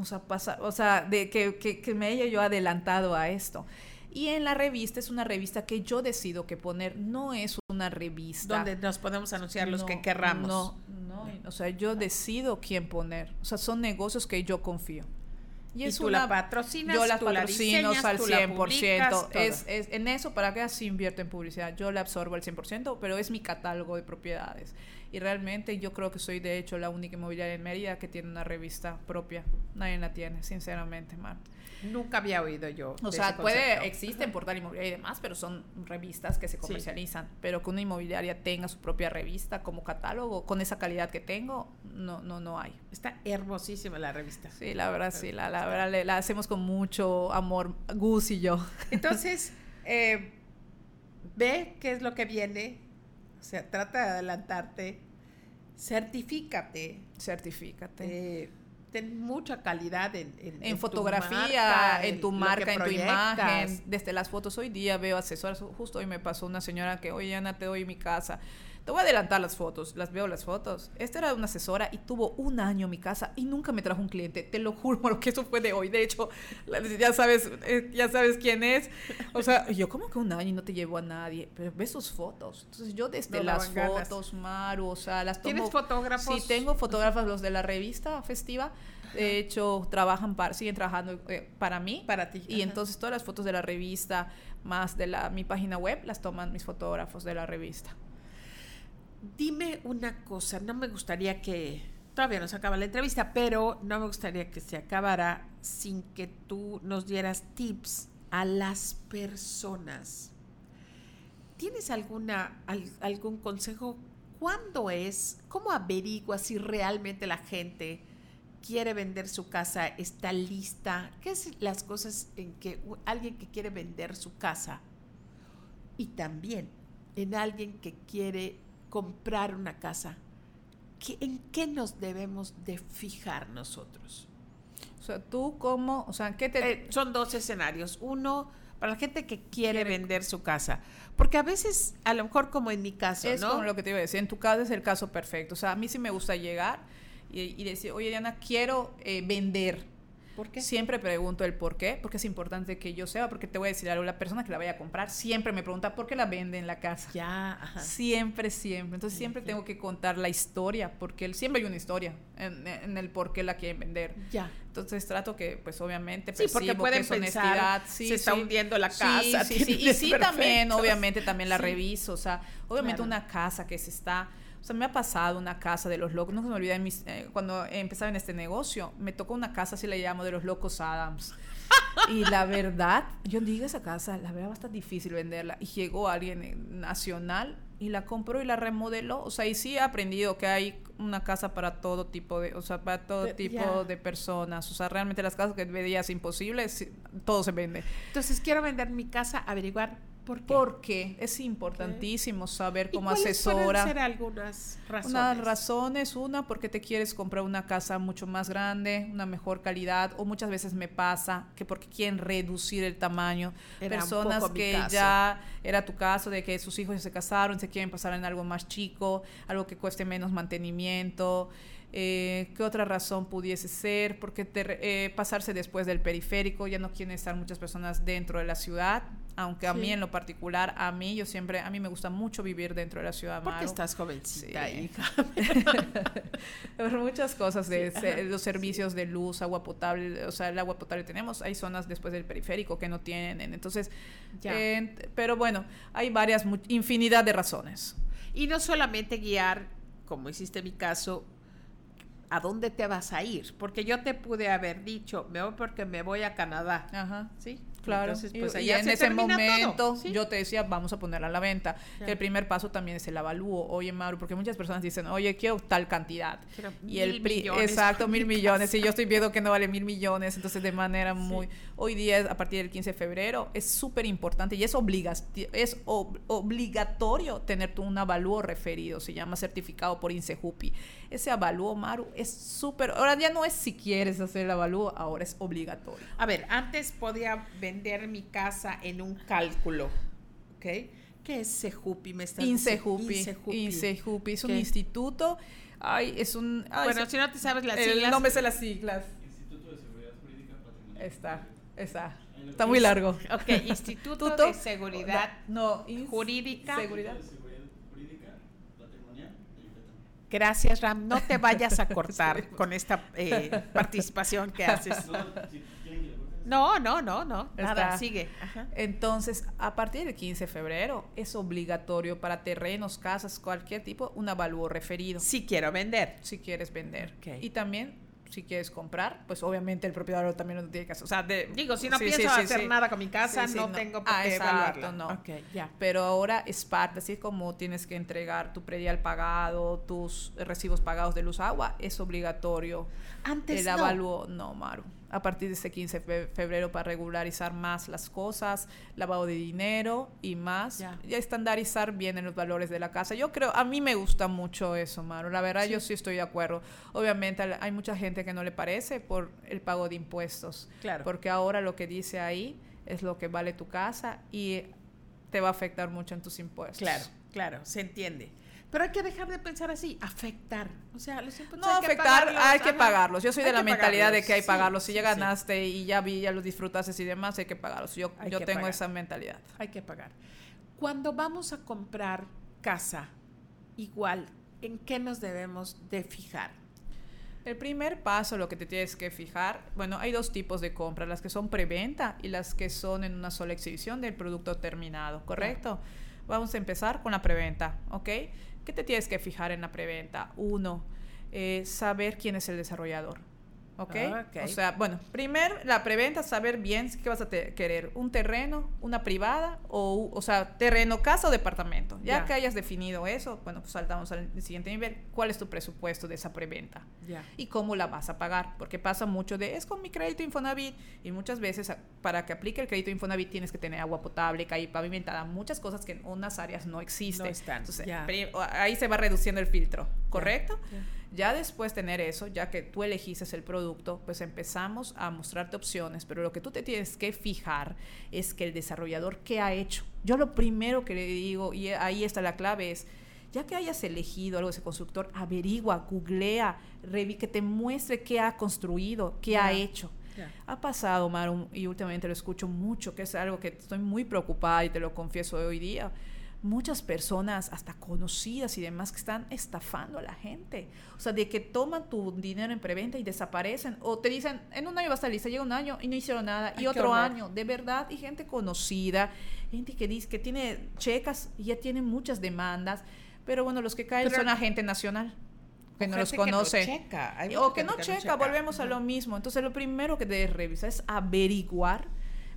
o sea, pasa, o sea de que, que, que me haya yo adelantado a esto. Y en la revista es una revista que yo decido que poner, no es una revista. donde nos podemos anunciar los No, que querramos. No, no, o sea, yo decido quién poner. O sea, son negocios que yo confío. Y, tú la patrocinas, yo las tú la patrocino al tú la 100%. publicas, es, es, en eso, ¿para qué así invierto en publicidad? Yo la absorbo al 100%, pero es mi catálogo de propiedades. Y realmente yo creo que soy, de hecho, la única inmobiliaria en Mérida que tiene una revista propia. Nadie la tiene, sinceramente, Mar. Nunca había oído yo. O sea, puede, existen portal inmobiliario y demás, pero son revistas que se comercializan. Pero que una inmobiliaria tenga su propia revista como catálogo, con esa calidad que tengo, no, no, no hay. Está hermosísima la revista. Sí, la verdad, sí, la, la verdad la hacemos con mucho amor, Gus y yo. Entonces, eh, ve qué es lo que viene. O sea, trata de adelantarte. Certifícate. Certifícate. eh, ten mucha calidad en, en, en fotografía, marca, en tu marca, en tu imagen, desde las fotos. Hoy día veo asesoras, justo hoy me pasó una señora que, oye, Ana, te doy mi casa. Te voy a adelantar las fotos, las veo las fotos. Esta era una asesora y tuvo un año mi casa y nunca me trajo un cliente. Te lo juro, que eso fue de hoy. De hecho, ya sabes, eh, ya sabes quién es. O sea, yo como que un año y no te llevo a nadie, pero ves sus fotos. Entonces yo desde No las fotos, Maru, o sea, las tomo. ¿Tienes fotógrafos? Sí, tengo fotógrafos, los de la revista festiva. De hecho, trabajan para, siguen trabajando eh, para mí. Para ti. Y ajá. entonces todas las fotos de la revista, más de la, mi página web, las toman mis fotógrafos de la revista. Dime una cosa, no me gustaría que, todavía no se acaba la entrevista, pero no me gustaría que se acabara sin que tú nos dieras tips a las personas. ¿Tienes alguna, al- algún consejo? ¿Cuándo es? ¿Cómo averiguas si realmente la gente quiere vender su casa, está lista? ¿Qué es las cosas en que alguien que quiere vender su casa y también en alguien que quiere comprar una casa, ¿qué- ¿en qué nos debemos de fijar nosotros? O sea, tú cómo, o sea, ¿qué te... Eh, son dos escenarios. Uno, para la gente que quiere vender su casa. Porque a veces, a lo mejor como en mi caso, es ¿no? como lo que te iba a decir, en tu caso es el caso perfecto. O sea, a mí sí me gusta llegar y, y decir, oye, Diana, quiero eh, vender. ¿Por qué? Siempre pregunto el por qué, porque es importante que yo sepa, porque te voy a decir algo, la persona que la vaya a comprar siempre me pregunta por qué la vende en la casa. Ya, ajá. Siempre, siempre. Entonces siempre tengo que contar la historia, porque siempre hay una historia en, en el por qué la quieren vender. Ya. Entonces trato que, pues obviamente, Sí, porque pueden que es pensar. Sí, se está hundiendo la casa, Sí, sí, Y sí, también, obviamente, también la reviso. O sea, obviamente Claro. una casa que se está... O sea, me ha pasado una casa de los locos. No se me olvida de mis, eh, cuando empezaba en este negocio, me tocó una casa, así le llamo, de los locos Adams. Y la verdad, yo digo esa casa, la verdad va a estar difícil venderla. Y llegó alguien eh, nacional y la compró y la remodeló. O sea, y sí he aprendido que hay una casa para todo tipo de, o sea, para todo tipo ya. de personas. O sea, realmente las casas que veías imposibles, todo se vende. Entonces quiero vender mi casa, averiguar por qué. Porque es importantísimo saber ¿Y como cuáles pueden asesora. ser algunas razones? Unas razones, una porque te quieres comprar una casa mucho más grande, una mejor calidad, o muchas veces me pasa que porque quieren reducir el tamaño. Era Personas que ya era tu caso de que sus hijos ya se casaron, se quieren pasar en algo más chico, algo que cueste menos mantenimiento. Eh, ¿Qué otra razón pudiese ser? Porque eh, pasarse después del periférico, ya no quieren estar muchas personas dentro de la ciudad, aunque a mí en lo particular, a mí, yo siempre, a mí me gusta mucho vivir dentro de la ciudad. Porque estás jovencita, hija. Por muchas cosas, de los servicios de luz, agua potable, o sea, el agua potable tenemos, hay zonas después del periférico que no tienen, entonces, pero bueno, hay varias, infinidad de razones. Y no solamente guiar, como hiciste mi caso, ¿a dónde te vas a ir? Porque yo te pude haber dicho, me voy porque me voy a Canadá. Ajá. ¿Sí? Claro. pues, y, en ese momento yo te decía, vamos a ponerla a la venta. el primer paso también es el avalúo. Oye, Mauro, porque muchas personas dicen, oye, quiero tal cantidad. y el millones, Exacto, mil millones. Y yo estoy viendo que no vale mil millones. Entonces, de manera muy... Hoy día, a partir del 15 de febrero, es súper importante y es, es obligatorio tener un avalúo referido. Se llama certificado por INSEJUPI. Ese avalúo, Maru, es súper... Ahora ya no es si quieres hacer el avalúo, ahora es obligatorio. A ver, antes podía vender mi casa en un cálculo, ¿ok? ¿Qué es CEJUPI? Me estás Insejupi. Insejupi. Es un instituto. Ay, es un. bueno, si no te sabes las siglas. El nombre de las siglas. Instituto de Seguridad Jurídica Patrimonial. Está, está. Está muy largo. Ok, Instituto de Seguridad no, Jurídica. Seguridad. Gracias, Ram. No te vayas a cortar con esta eh, participación que haces. No, no, no, no. Nada, sigue. Entonces, a partir del 15 de febrero es obligatorio para terrenos, casas, cualquier tipo, un avalúo referido. Si quiero vender. Si quieres vender. Y también si quieres comprar, pues obviamente el propietario también lo tiene que hacer. O sea, digo, si no pienso hacer nada con mi casa, no, tengo por ah, qué exacto, no. ya. Pero ahora es parte, así como tienes que entregar tu predial pagado, tus recibos pagados de luz, agua, es obligatorio. Antes el avalúo, no, Maru a partir de este 15 de febrero para regularizar más las cosas, lavado de dinero y más, y estandarizar bien en los valores de la casa. Yo creo, a mí me gusta mucho eso, Maro. La verdad, yo sí estoy de acuerdo. Obviamente hay mucha gente que no le parece por el pago de impuestos. Claro. Porque ahora lo que dice ahí es lo que vale tu casa y te va a afectar mucho en tus impuestos. Claro, claro, se entiende. Pero hay que dejar de pensar así, afectar. O sea, los impuestos no, hay afectar, que hay que pagarlos. Yo soy de la mentalidad de que hay que pagarlos. Si ya ganaste y ya vi, ya los disfrutaste y demás, hay que pagarlos. Yo, yo tengo esa mentalidad. Hay que pagar. Cuando vamos a comprar casa, igual, ¿en qué nos debemos de fijar? El primer paso, lo que te tienes que fijar, bueno, hay dos tipos de compras, las que son preventa y las que son en una sola exhibición del producto terminado, ¿correcto? Vamos a empezar con la preventa, ¿ok? ¿Qué te tienes que fijar en la preventa? Uno, eh, saber quién es el desarrollador. ¿Okay? O sea, bueno, primero la preventa, saber bien qué vas a querer, un terreno, una privada, o, o sea, terreno, casa o departamento. Ya que hayas definido eso, bueno, pues saltamos al siguiente nivel. ¿Cuál es tu presupuesto de esa preventa? Y cómo la vas a pagar, porque pasa mucho de, es con mi crédito Infonavit, y muchas veces para que aplique el crédito Infonavit tienes que tener agua potable, calle pavimentada, muchas cosas que en unas áreas no existen. Entonces, ahí se va reduciendo el filtro, ¿correcto? Ya después tener eso, ya que tú elegiste el producto, pues empezamos a mostrarte opciones, pero lo que tú te tienes que fijar es que el desarrollador, ¿qué ha hecho? Yo lo primero que le digo, y ahí está la clave, es, ya que hayas elegido algo de ese constructor, averigua, googlea, que te muestre qué ha construido, qué ha hecho. Ha pasado, Maru, y últimamente lo escucho mucho, que es algo que estoy muy preocupada y te lo confieso hoy día muchas personas, hasta conocidas y demás, que están estafando a la gente. O sea, de que toman tu dinero en preventa y desaparecen. O te dicen, en un año va a estar lista, llega un año y no hicieron nada. y otro año, de verdad. Y gente conocida, gente que dice que tiene checas y ya tiene muchas demandas. Pero bueno, los que caen son la gente nacional que no los conoce. checa. o que no, checa, volvemos a lo mismo. Entonces, lo primero que debes revisar es averiguar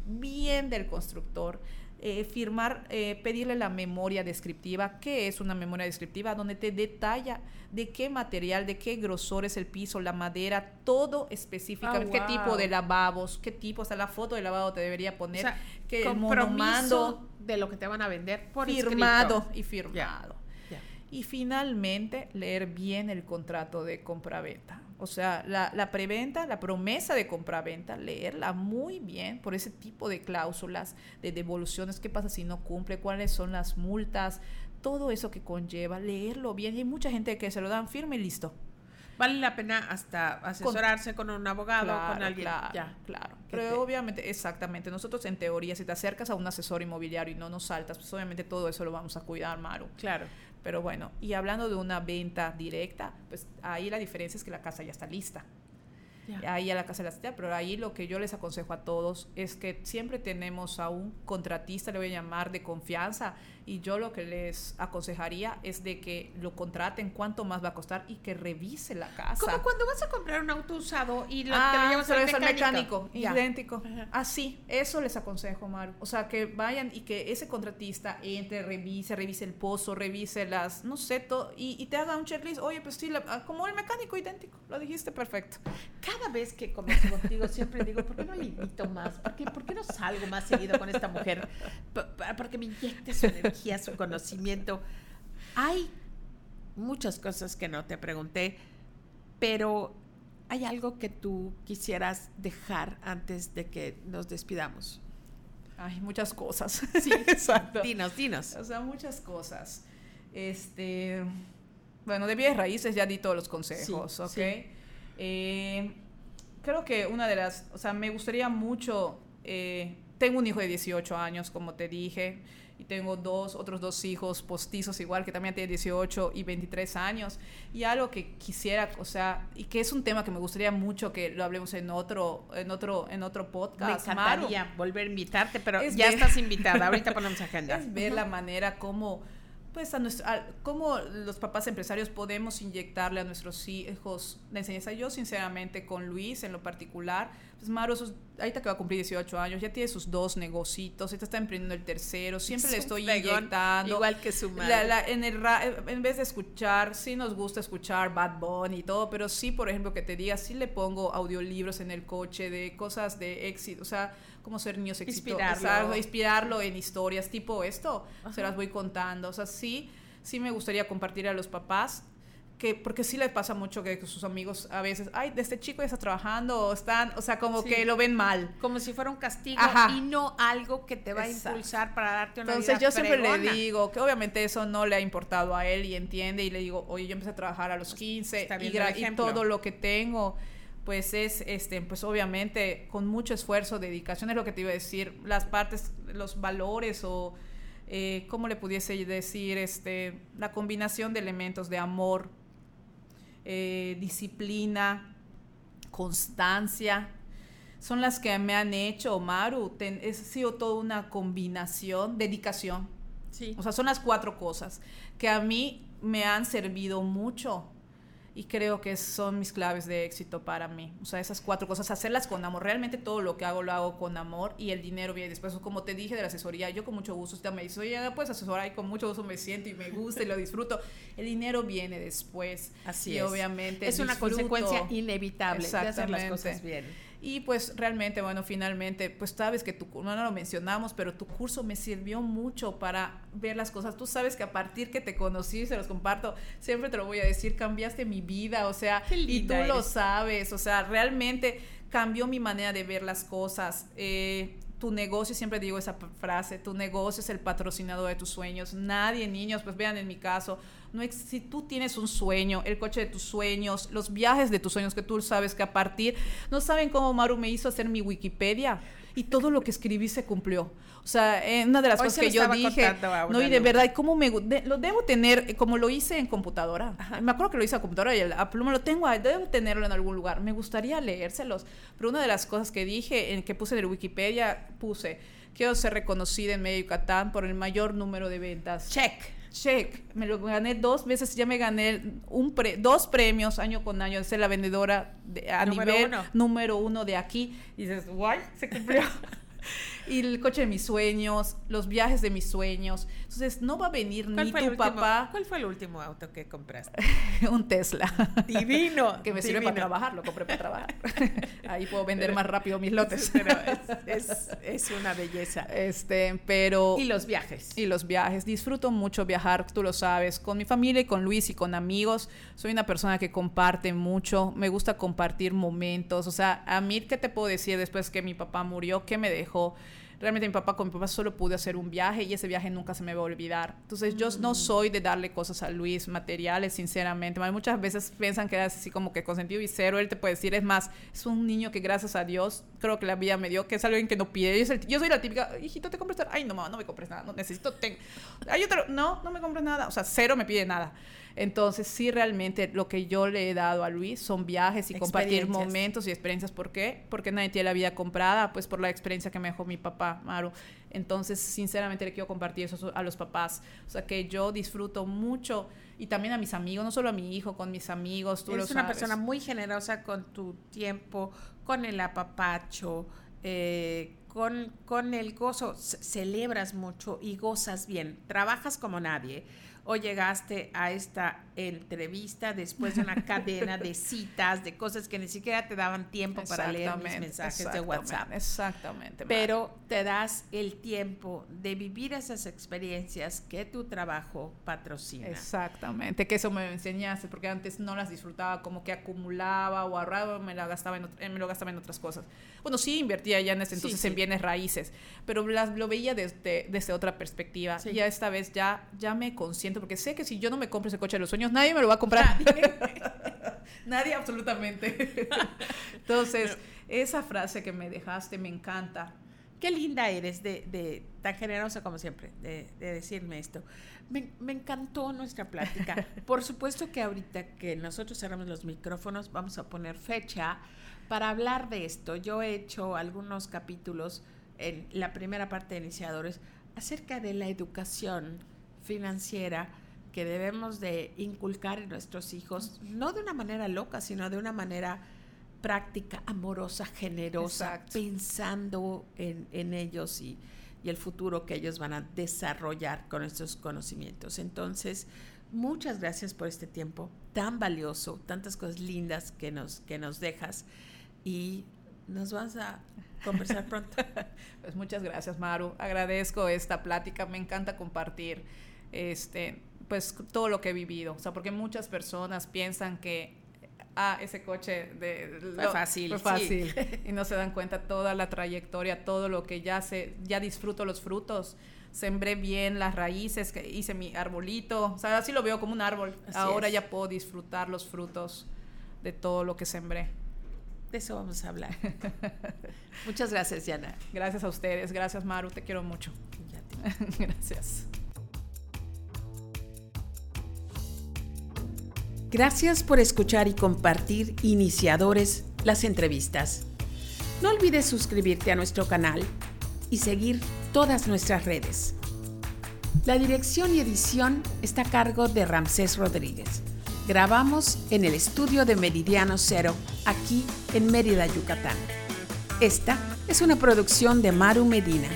bien del constructor, eh, firmar, eh, pedirle la memoria descriptiva. ¿Qué es una memoria descriptiva? Donde te detalla de qué material, de qué grosor es el piso, la madera, todo específicamente, ah, qué tipo de lavabos, qué tipo, o sea, la foto de lavabo te debería poner, o que el monomando de lo que te van a vender por firmado y firmado. Y finalmente, leer bien el contrato de compra-venta. O sea, la, la, preventa, la promesa de compra-venta, leerla muy bien por ese tipo de cláusulas, de devoluciones, qué pasa si no cumple, cuáles son las multas, todo eso que conlleva, leerlo bien. Y hay mucha gente que se lo dan firme y listo. Vale la pena hasta asesorarse con, un abogado, con alguien. Claro, ya. claro. Pero obviamente, exactamente. Nosotros en teoría, si te acercas a un asesor inmobiliario y no nos saltas, pues obviamente todo eso lo vamos a cuidar, Maru. Claro. Pero bueno, y hablando de una venta directa, pues ahí la diferencia es que la casa ya está lista. Ahí a la casa de la ciudad, pero ahí lo que yo les aconsejo a todos es que siempre tenemos a un contratista, le voy a llamar, de confianza, y yo lo que les aconsejaría es de que lo contraten cuánto más va a costar y que revise la casa. Como cuando vas a comprar un auto usado y lo, ah, te lo llevas al mecánico. idéntico. Así, eso les aconsejo, Maru. O sea, que vayan y que ese contratista entre, revise, revise el pozo, revise las, no sé, todo, y, te haga un checklist. Oye, pues sí, ah, como el mecánico idéntico. Lo dijiste perfecto. Cada vez que converso contigo siempre digo, ¿por qué no le invito más? ¿Por qué, ¿Por qué no salgo más seguido con esta mujer? Porque me inyecte su energía su conocimiento. Hay muchas cosas que no te pregunté, pero ¿hay algo que tú quisieras dejar antes de que nos despidamos? Hay muchas cosas. Sí, exacto. Dinos, dinos. O sea, muchas cosas. Este, bueno, de bienes raíces ya di todos los consejos, ¿ok? Eh, creo que una de las, o sea, me gustaría mucho, eh, tengo un hijo de 18 años, como te dije, y tengo dos, otros dos hijos postizos igual, que también tienen 18 y 23 años. Y algo que quisiera, o sea, y que es un tema que me gustaría mucho que lo hablemos en otro, en otro, en otro podcast. Me encantaría volver a invitarte, pero ya estás invitada, ahorita ponemos agenda. Es ver la manera como pues a nuestro, cómo los papás empresarios podemos inyectarle a nuestros hijos la enseñanza. Yo sinceramente con Luis en lo particular, pues Maro, ahorita que va a cumplir 18 años, ya tiene sus dos negocitos, está emprendiendo el tercero, siempre le estoy inyectando. Igual que su madre. en, el en vez de escuchar, sí nos gusta escuchar Bad Bunny y todo, pero sí, por ejemplo, que te diga, sí le pongo audiolibros en el coche de cosas de éxito, o sea, cómo ser niños exitosos, inspirarlo. inspirarlo en historias tipo esto, se las voy contando, o sea, sí, sí me gustaría compartir a los papás que, porque sí le pasa mucho que sus amigos a veces, ay, de este chico ya está trabajando, o están, o sea, como que lo ven mal. Como si fuera un castigo y no algo que te va a impulsar para darte una Entonces yo siempre le digo que obviamente eso no le ha importado a él y entiende y le digo, oye, yo empecé a trabajar a los 15 y, y todo lo que tengo pues es, este, pues obviamente con mucho esfuerzo, dedicación, es lo que te iba a decir, las partes, los valores o, eh, ¿cómo le pudiese decir? Este, la combinación de elementos de amor, eh, disciplina, constancia, son las que me han hecho, Maru, ha sido toda una combinación, dedicación. Sí. O sea, son las cuatro cosas que a mí me han servido mucho y creo que son mis claves de éxito para mí. O sea, esas cuatro cosas, hacerlas con amor. Realmente todo lo que hago lo hago con amor y el dinero viene después. Como te dije de la asesoría, yo con mucho gusto, usted me dice, oye, puedes asesorar y con mucho gusto me siento y me gusta y lo disfruto. El dinero viene después. Así y es. obviamente es una consecuencia inevitable de hacer las cosas bien. Y pues realmente, bueno, finalmente, pues sabes que tu, no, no lo mencionamos, pero tu curso me sirvió mucho para ver las cosas. Tú sabes que a partir que te conocí, se los comparto, siempre te lo voy a decir, cambiaste mi vida, o sea, y tú lo sabes, o sea, realmente cambió mi manera de ver las cosas. Eh, tu negocio, siempre digo esa frase, tu negocio es el patrocinador de tus sueños. Nadie, niños, pues vean en mi caso, no si tú tienes un sueño, el coche de tus sueños, los viajes de tus sueños que tú sabes que a partir, no saben cómo Maru me hizo hacer mi Wikipedia y todo lo que escribí se cumplió. O sea, eh, una de las cosas que yo dije, no, y de verdad, ¿cómo me lo debo tener eh, como lo hice en computadora? Me acuerdo que lo hice a computadora y a pluma lo tengo, debo tenerlo en algún lugar. Me gustaría leérselos, pero una de las cosas que dije, en que puse en el Wikipedia, puse, quiero ser reconocida en medio Yucatán por el mayor número de ventas. Check check, me lo gané dos veces, ya me gané un dos premios año con año de ser la vendedora a nivel número uno de aquí. Y dices, guay, se cumplió. y el coche de mis sueños, los viajes de mis sueños. Entonces, no va a venir ni tu papá. ¿Cuál fue el último auto que compraste? un Tesla. Divino. que me sirve para trabajar, lo compré para trabajar. Ahí puedo vender más rápido mis lotes. Pero es, es, una belleza. Este, pero. Y los viajes. Y los viajes. Disfruto mucho viajar, tú lo sabes, con mi familia y con Luis y con amigos. Soy una persona que comparte mucho. Me gusta compartir momentos. O sea, a mí, ¿qué te puedo decir después que mi papá murió? ¿Qué me dejó? Realmente mi papá con mi papá solo pude hacer un viaje y ese viaje nunca se me va a olvidar. Entonces yo no soy de darle cosas a Luis, materiales, sinceramente. Muchas veces piensan que es así como que consentido y cero. Él te puede decir, es más, es un niño que gracias a Dios creo que la vida me dio, que es alguien que no pide. Yo soy, la típica, hijito, ¿te compras? Ay, no, mamá, no me compres nada, no necesito, tengo. Hay otro, no, no me compres nada. O sea, cero me pide nada. Entonces, sí, realmente lo que yo le he dado a Luis son viajes y compartir momentos y experiencias. ¿Por qué? Porque nadie tiene la vida comprada, pues por la experiencia que me dejó mi papá, Maru. Entonces, sinceramente, le quiero compartir eso a los papás. O sea, que yo disfruto mucho y también a mis amigos, no solo a mi hijo, con mis amigos. Tú Eres una persona muy generosa con tu tiempo, con el apapacho, eh, con, con el gozo. celebras mucho y gozas bien. Trabajas como nadie o llegaste a esta entrevista después de una cadena de citas, de cosas que ni siquiera te daban tiempo para leer mis mensajes de WhatsApp. Exactamente. Pero te das el tiempo de vivir esas experiencias que tu trabajo patrocina. Exactamente, que eso me enseñaste, porque antes no las disfrutaba, como que acumulaba o ahorraba, me, la gastaba en, me lo gastaba en otras cosas. Bueno, sí invertía ya en ese entonces en bienes raíces, pero las, lo veía desde, desde otra perspectiva. Y ya esta vez ya, ya me consiento, porque sé que si yo no me compro ese coche de los sueños, nadie me lo va a comprar. nadie absolutamente. Entonces, esa frase que me dejaste me encanta. Qué linda eres de, tan generosa como siempre de, decirme esto. Me, me, encantó nuestra plática. Por supuesto que ahorita que nosotros cerramos los micrófonos vamos a poner fecha para hablar de esto. Yo he hecho algunos capítulos en la primera parte de Iniciadores acerca de la educación financiera que debemos de inculcar en nuestros hijos, no de una manera loca, sino de una manera práctica, amorosa, generosa, pensando en, ellos y, y, el futuro que ellos van a desarrollar con estos conocimientos. Entonces, muchas gracias por este tiempo tan valioso, tantas cosas lindas que nos, que nos dejas y nos vas a conversar pronto. pues muchas gracias, Maru. Agradezco esta plática, me encanta compartir este pues todo lo que he vivido, o sea, porque muchas personas piensan que ah, ese coche de fue fácil, fue fácil y no se dan cuenta toda la trayectoria, todo lo que ya se ya disfruto los frutos sembré bien las raíces, que hice mi arbolito, o sea, así lo veo como un árbol. Ahora ya puedo disfrutar los frutos de todo lo que sembré. De eso vamos a hablar. Muchas gracias, Yana. Gracias a ustedes. Gracias, Maru. Te quiero mucho. gracias. Gracias por escuchar y compartir Iniciadores las entrevistas. No olvides suscribirte a nuestro canal y seguir todas nuestras redes. La dirección y edición está a cargo de Ramsés Rodríguez. Grabamos en el estudio de Meridiano Cero, aquí en Mérida, Yucatán. Esta es una producción de Maru Medina